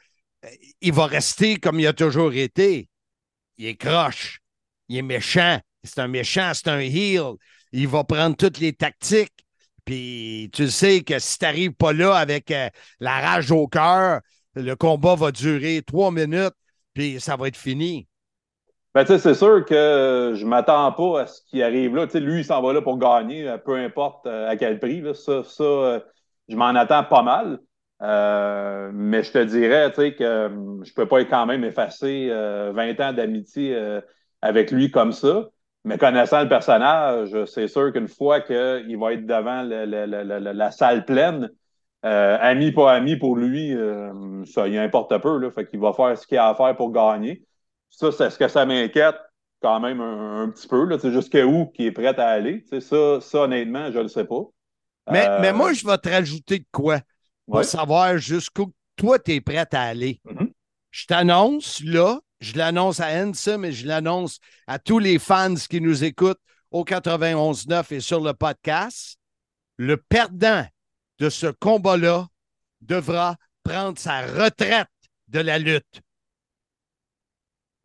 euh, il va rester comme il a toujours été. Il est croche. Il est méchant. C'est un méchant, c'est un heel. Il va prendre toutes les tactiques. Puis tu sais que si tu n'arrives pas là avec euh, la rage au cœur, le combat va durer trois minutes, puis ça va être fini. Ben, c'est sûr que je m'attends pas à ce qui arrive là. Lui, il s'en va là pour gagner, euh, peu importe euh, à quel prix. Là. Ça, ça euh, je m'en attends pas mal. Mais je te dirais, que euh, je peux pas quand même effacer euh, 20 ans d'amitié avec lui comme ça. Mais connaissant le personnage, c'est sûr qu'une fois qu'il va être devant la salle pleine, ami pas ami pour lui, ça y importe peu. Là, fait qu'il va faire ce qu'il a à faire pour gagner. Ça, c'est ce que ça m'inquiète quand même un, un petit peu. Jusqu'à où qui est prêt à aller. Ça, ça, honnêtement, je ne le sais pas. Mais, Euh, mais moi, je vais te rajouter de quoi? Pour ouais. savoir jusqu'où toi, tu es prêt à aller. Mhm. Je t'annonce là, je l'annonce à Ensa, mais je l'annonce à tous les fans qui nous écoutent au 91.9 et sur le podcast. Le perdant de ce combat-là devra prendre sa retraite de la lutte.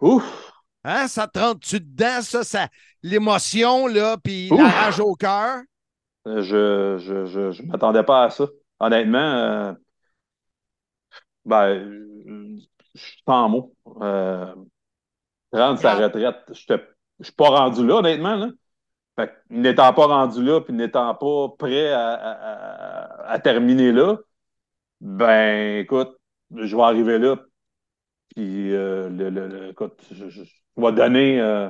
Ouf! Hein, ça te rentre-tu dedans, ça, ça l'émotion, là, puis la rage au cœur? Euh, Je je, je, je m'attendais pas à ça. Honnêtement, euh, ben, je suis sans mots. Euh, prendre sa Regarde. retraite, je ne suis pas rendu là, honnêtement. Là. Fait n'étant pas rendu là, puis n'étant pas prêt à- à- à terminer là, ben, écoute, je vais arriver là, puis euh, le, le- le- écoute, je, je- je vais donner, euh,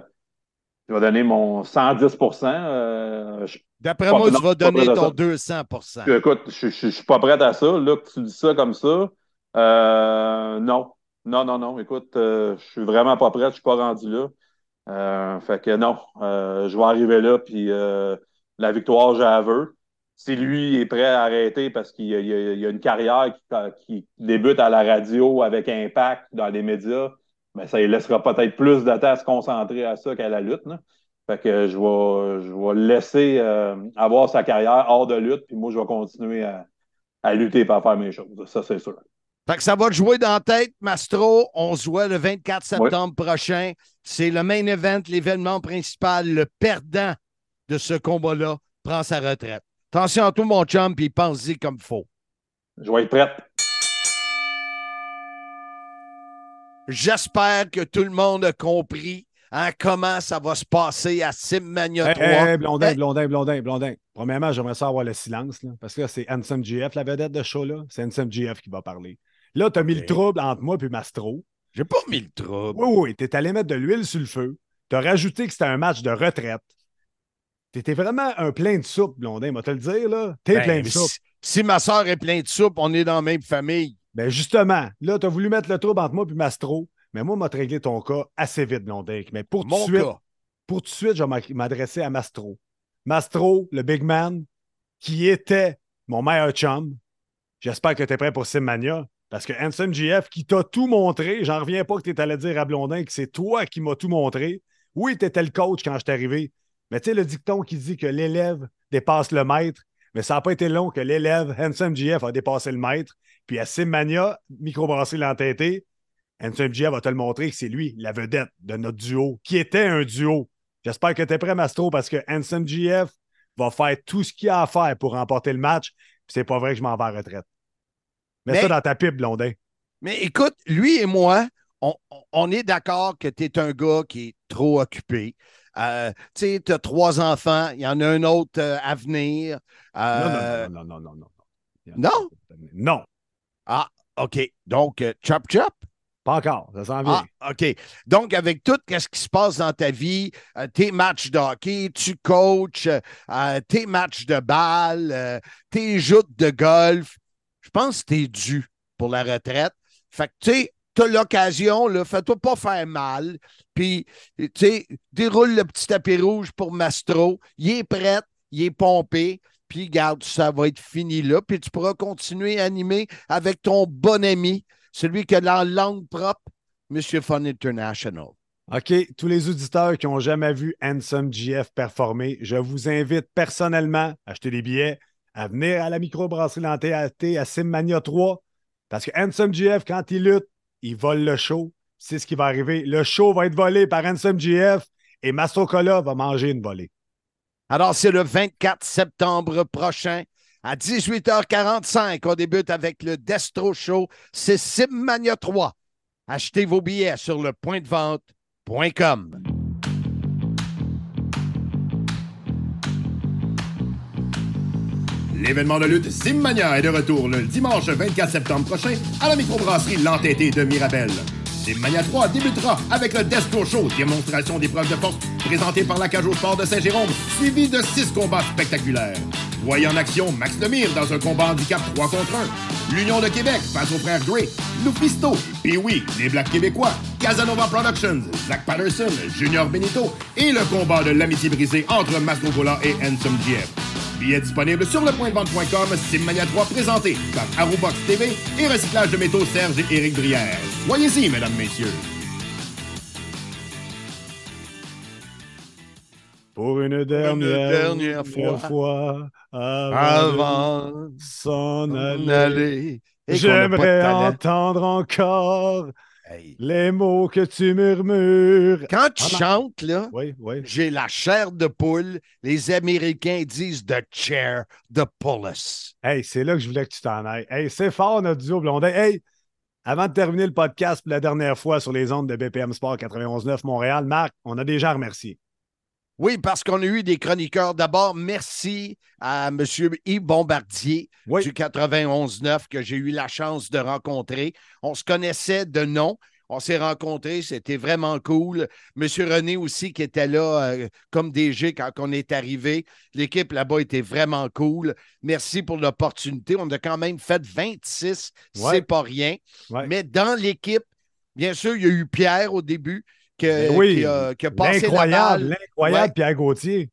je vais donner mon 110 euh, je D'après moi, tu vas donner ton ça. 200 Écoute, je, je, je suis pas prêt à ça. Là, que tu dis ça comme ça, euh, non. Non, non, non. Écoute, je suis vraiment pas prêt. Je suis pas rendu là. Fait que non, je vais arriver là, puis la victoire, j'aveux. Si lui est prêt à arrêter parce qu'il y a, une carrière qui, qui débute à la radio avec impact dans les médias, ben, ça lui laissera peut-être plus de temps à se concentrer à ça qu'à la lutte. là. Fait que je vais, je vais laisser euh, avoir sa carrière hors de lutte, puis moi, je vais continuer à, à lutter et à faire mes choses. Ça, c'est sûr. Fait que ça va te jouer dans la tête, Mastro. On se voit le 24 septembre prochain. C'est le main event, l'événement principal. Le perdant de ce combat-là prend sa retraite. Attention à tout, mon chum, puis pense-y comme il faut. Je vais être prête. J'espère que tout le monde a compris hein, comment ça va se passer à Simmania Hey, 3. hey, hey, Blondin, Hey, Blondin, Blondin, Blondin. Premièrement, j'aimerais ça avoir le silence, là, parce que là, c'est Handsome GF, la vedette de ce show-là. C'est Handsome GF qui va parler. Là, tu as mis le trouble entre moi et Mastro. J'ai pas mis le trouble. Oui, oui, tu es allé mettre de l'huile sur le feu. Tu as rajouté que c'était un match de retraite. Tu étais vraiment un plein de soupe, Blondin, moi te le dire, là. T'es Ben, plein de soupe. si, si ma soeur est pleine de soupe, on est dans la même famille. Ben justement, là, tu as voulu mettre le trouble entre moi et Mastro, mais moi, m'a réglé ton cas assez vite, Blondin. Mais pour tout de suite, cas. pour tout de suite, je vais m'adresser à Mastro. Mastro, le big man, qui était mon meilleur chum. J'espère que tu es prêt pour Simmania. Parce que Handsome GF, qui t'a tout montré, j'en reviens pas que tu es allé dire à Blondin que c'est toi qui m'as tout montré. Oui, tu étais le coach quand je suis arrivé. Mais tu sais, le dicton qui dit que l'élève dépasse le maître, mais ça n'a pas été long que l'élève, Handsome GF, a dépassé le maître. Puis à Simmania, microbrasserie l'entêté, Handsome GF va te le montrer que c'est lui, la vedette de notre duo, qui était un duo. J'espère que tu es prêt, Mastro, parce que Handsome GF va faire tout ce qu'il a à faire pour remporter le match. Puis c'est pas vrai que je m'en vais à retraite. Mets Mais- ça dans ta pipe, Blondin. Mais écoute, lui et moi, on, on- on est d'accord que tu es un gars qui est trop occupé. Euh, tu sais, tu as trois enfants, il y en a un autre euh, à venir. Euh, Non, non, non, non, non, non. non? Non, Ah, OK. Donc, chop chop? pas encore. Ça s'en vient. Ah, OK. Donc, avec tout ce qui se passe dans ta vie, tes matchs de hockey, tu coaches, tes matchs de balle, tes joutes de golf, je pense que tu es dû pour la retraite. Fait que, tu sais, tu as l'occasion, fais-toi pas faire mal. Puis, tu sais, déroule le petit tapis rouge pour Mastro. Il est prêt, il est pompé. Puis, garde, ça va être fini là. Puis, tu pourras continuer à animer avec ton bon ami, celui qui a la langue propre, Monsieur Fun International. OK, tous les auditeurs qui n'ont jamais vu Handsome GF performer, je vous invite personnellement à acheter des billets, à venir à la microbrasserie Lanté à Simmania 3. Parce que Handsome GF, quand il lutte, il vole le show. C'est ce qui va arriver. Le show va être volé par Handsome GF et Mastro Cola va manger une volée. Alors, c'est le 24 septembre prochain à 18h45. On débute avec le Destro Show. C'est Simmania 3. Achetez vos billets sur le point de vente.com. L'événement de lutte Simmania est de retour le dimanche 24 septembre prochain à la microbrasserie L'Entêté de Mirabel. Simmania 3 débutera avec le Destro Show, démonstration d'épreuves de force présentée par la Cage Sport de Saint-Jérôme, suivi de six combats spectaculaires. Voyez en action Max Lemire dans un combat handicap 3 contre 1. L'Union de Québec face aux frères Gray, Lufisto, Pee-Wee, les Blacks québécois, Casanova Productions, Zach Patterson, Junior Benito et le combat de l'amitié brisée entre Mastrogola et Handsome GF. Billets disponibles sur le point de vente.com, Simmania 3 présenté par Arubox TV et Recyclage de métaux Serge et Éric Brière. Soyez-y, mesdames, messieurs. Pour une dernière, dernière fois. fois, avant, Avant s'en aller, j'aimerais entendre encore Hey. les mots que tu murmures. Quand tu Ah, chantes, là, Oui, oui. j'ai la chair de poule. Les Américains disent the chair de Paulus. Hey, c'est là que je voulais que tu t'en ailles. Hey, c'est fort notre duo Blondin. Hey, avant de terminer le podcast pour la dernière fois sur les ondes de BPM Sport 91.9 Montréal, Marc, on a déjà remercié. Oui, parce qu'on a eu des chroniqueurs. D'abord, merci à M. Yves Bombardier Oui. du 91.9 que j'ai eu la chance de rencontrer. On se connaissait de nom. On s'est rencontrés, c'était vraiment cool. Monsieur René aussi qui était là euh, comme DG quand on est arrivé. L'équipe là-bas était vraiment cool. Merci pour l'opportunité. On a quand même fait 26, Ouais. c'est pas rien. Ouais. Mais dans l'équipe, bien sûr, il y a eu Pierre au début que- Ben oui, qui, a, qui a passé la L'incroyable, balle. l'incroyable Ouais. Pierre Gauthier.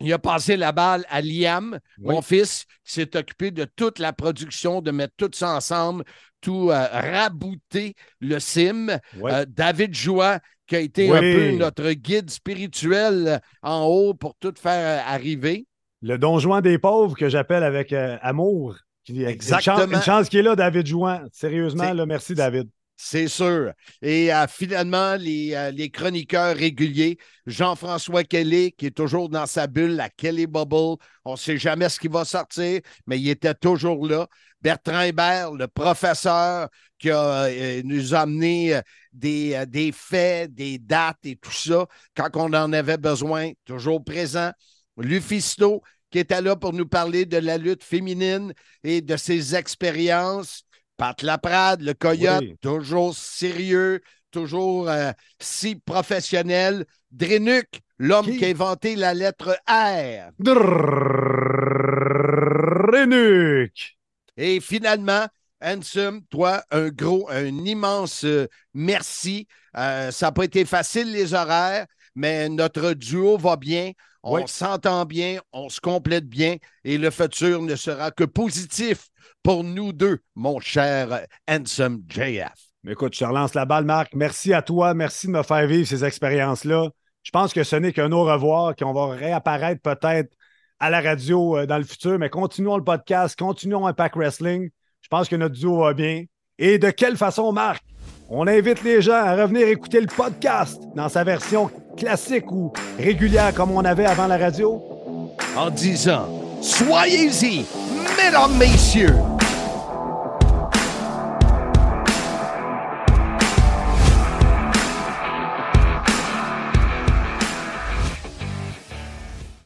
Il a passé la balle à Liam, Oui. mon fils, qui s'est occupé de toute la production, de mettre tout ça ensemble tout euh, rabouté le sim. Euh, David Joie, qui a été Oui. un peu notre guide spirituel euh, en haut pour tout faire arriver. Le Don Juan des pauvres que j'appelle avec euh, amour. Qui- Exactement. Une chance, une chance qu'il est là, David Jouan. Sérieusement, là, merci, David. C'est sûr. Et euh, finalement, les, euh, les chroniqueurs réguliers, Jean-François Kelly, qui est toujours dans sa bulle, la Kelly Bubble. On ne sait jamais ce qui va sortir, mais il était toujours là. Bertrand Hébert, le professeur qui a, euh, nous a amené des, des faits, des dates et tout ça, quand on en avait besoin, toujours présent. Lufisto, qui était là pour nous parler de la lutte féminine et de ses expériences. Pat Laprade, le coyote, Oui. toujours sérieux, toujours euh, si professionnel. Drenuk, l'homme Qui? qui a inventé la lettre R. Renuc. Et finalement, Ansem, toi, un gros, un immense euh, merci. Euh, ça n'a pas été facile, les horaires, mais notre duo va bien. On Oui. s'entend bien, on se complète bien et le futur ne sera que positif pour nous deux, mon cher Ansem JF. Écoute, je te relance la balle, Marc. Merci à toi. Merci de me faire vivre ces expériences-là. Je pense que ce n'est qu'un au revoir, qu'on va réapparaître peut-être à la radio euh, dans le futur, mais continuons le podcast, continuons Impact Wrestling. Je pense que notre duo va bien. Et de quelle façon, Marc? On invite les gens à revenir écouter le podcast dans sa version classique ou régulière comme on avait avant la radio. En disant, soyez-y, mesdames, messieurs.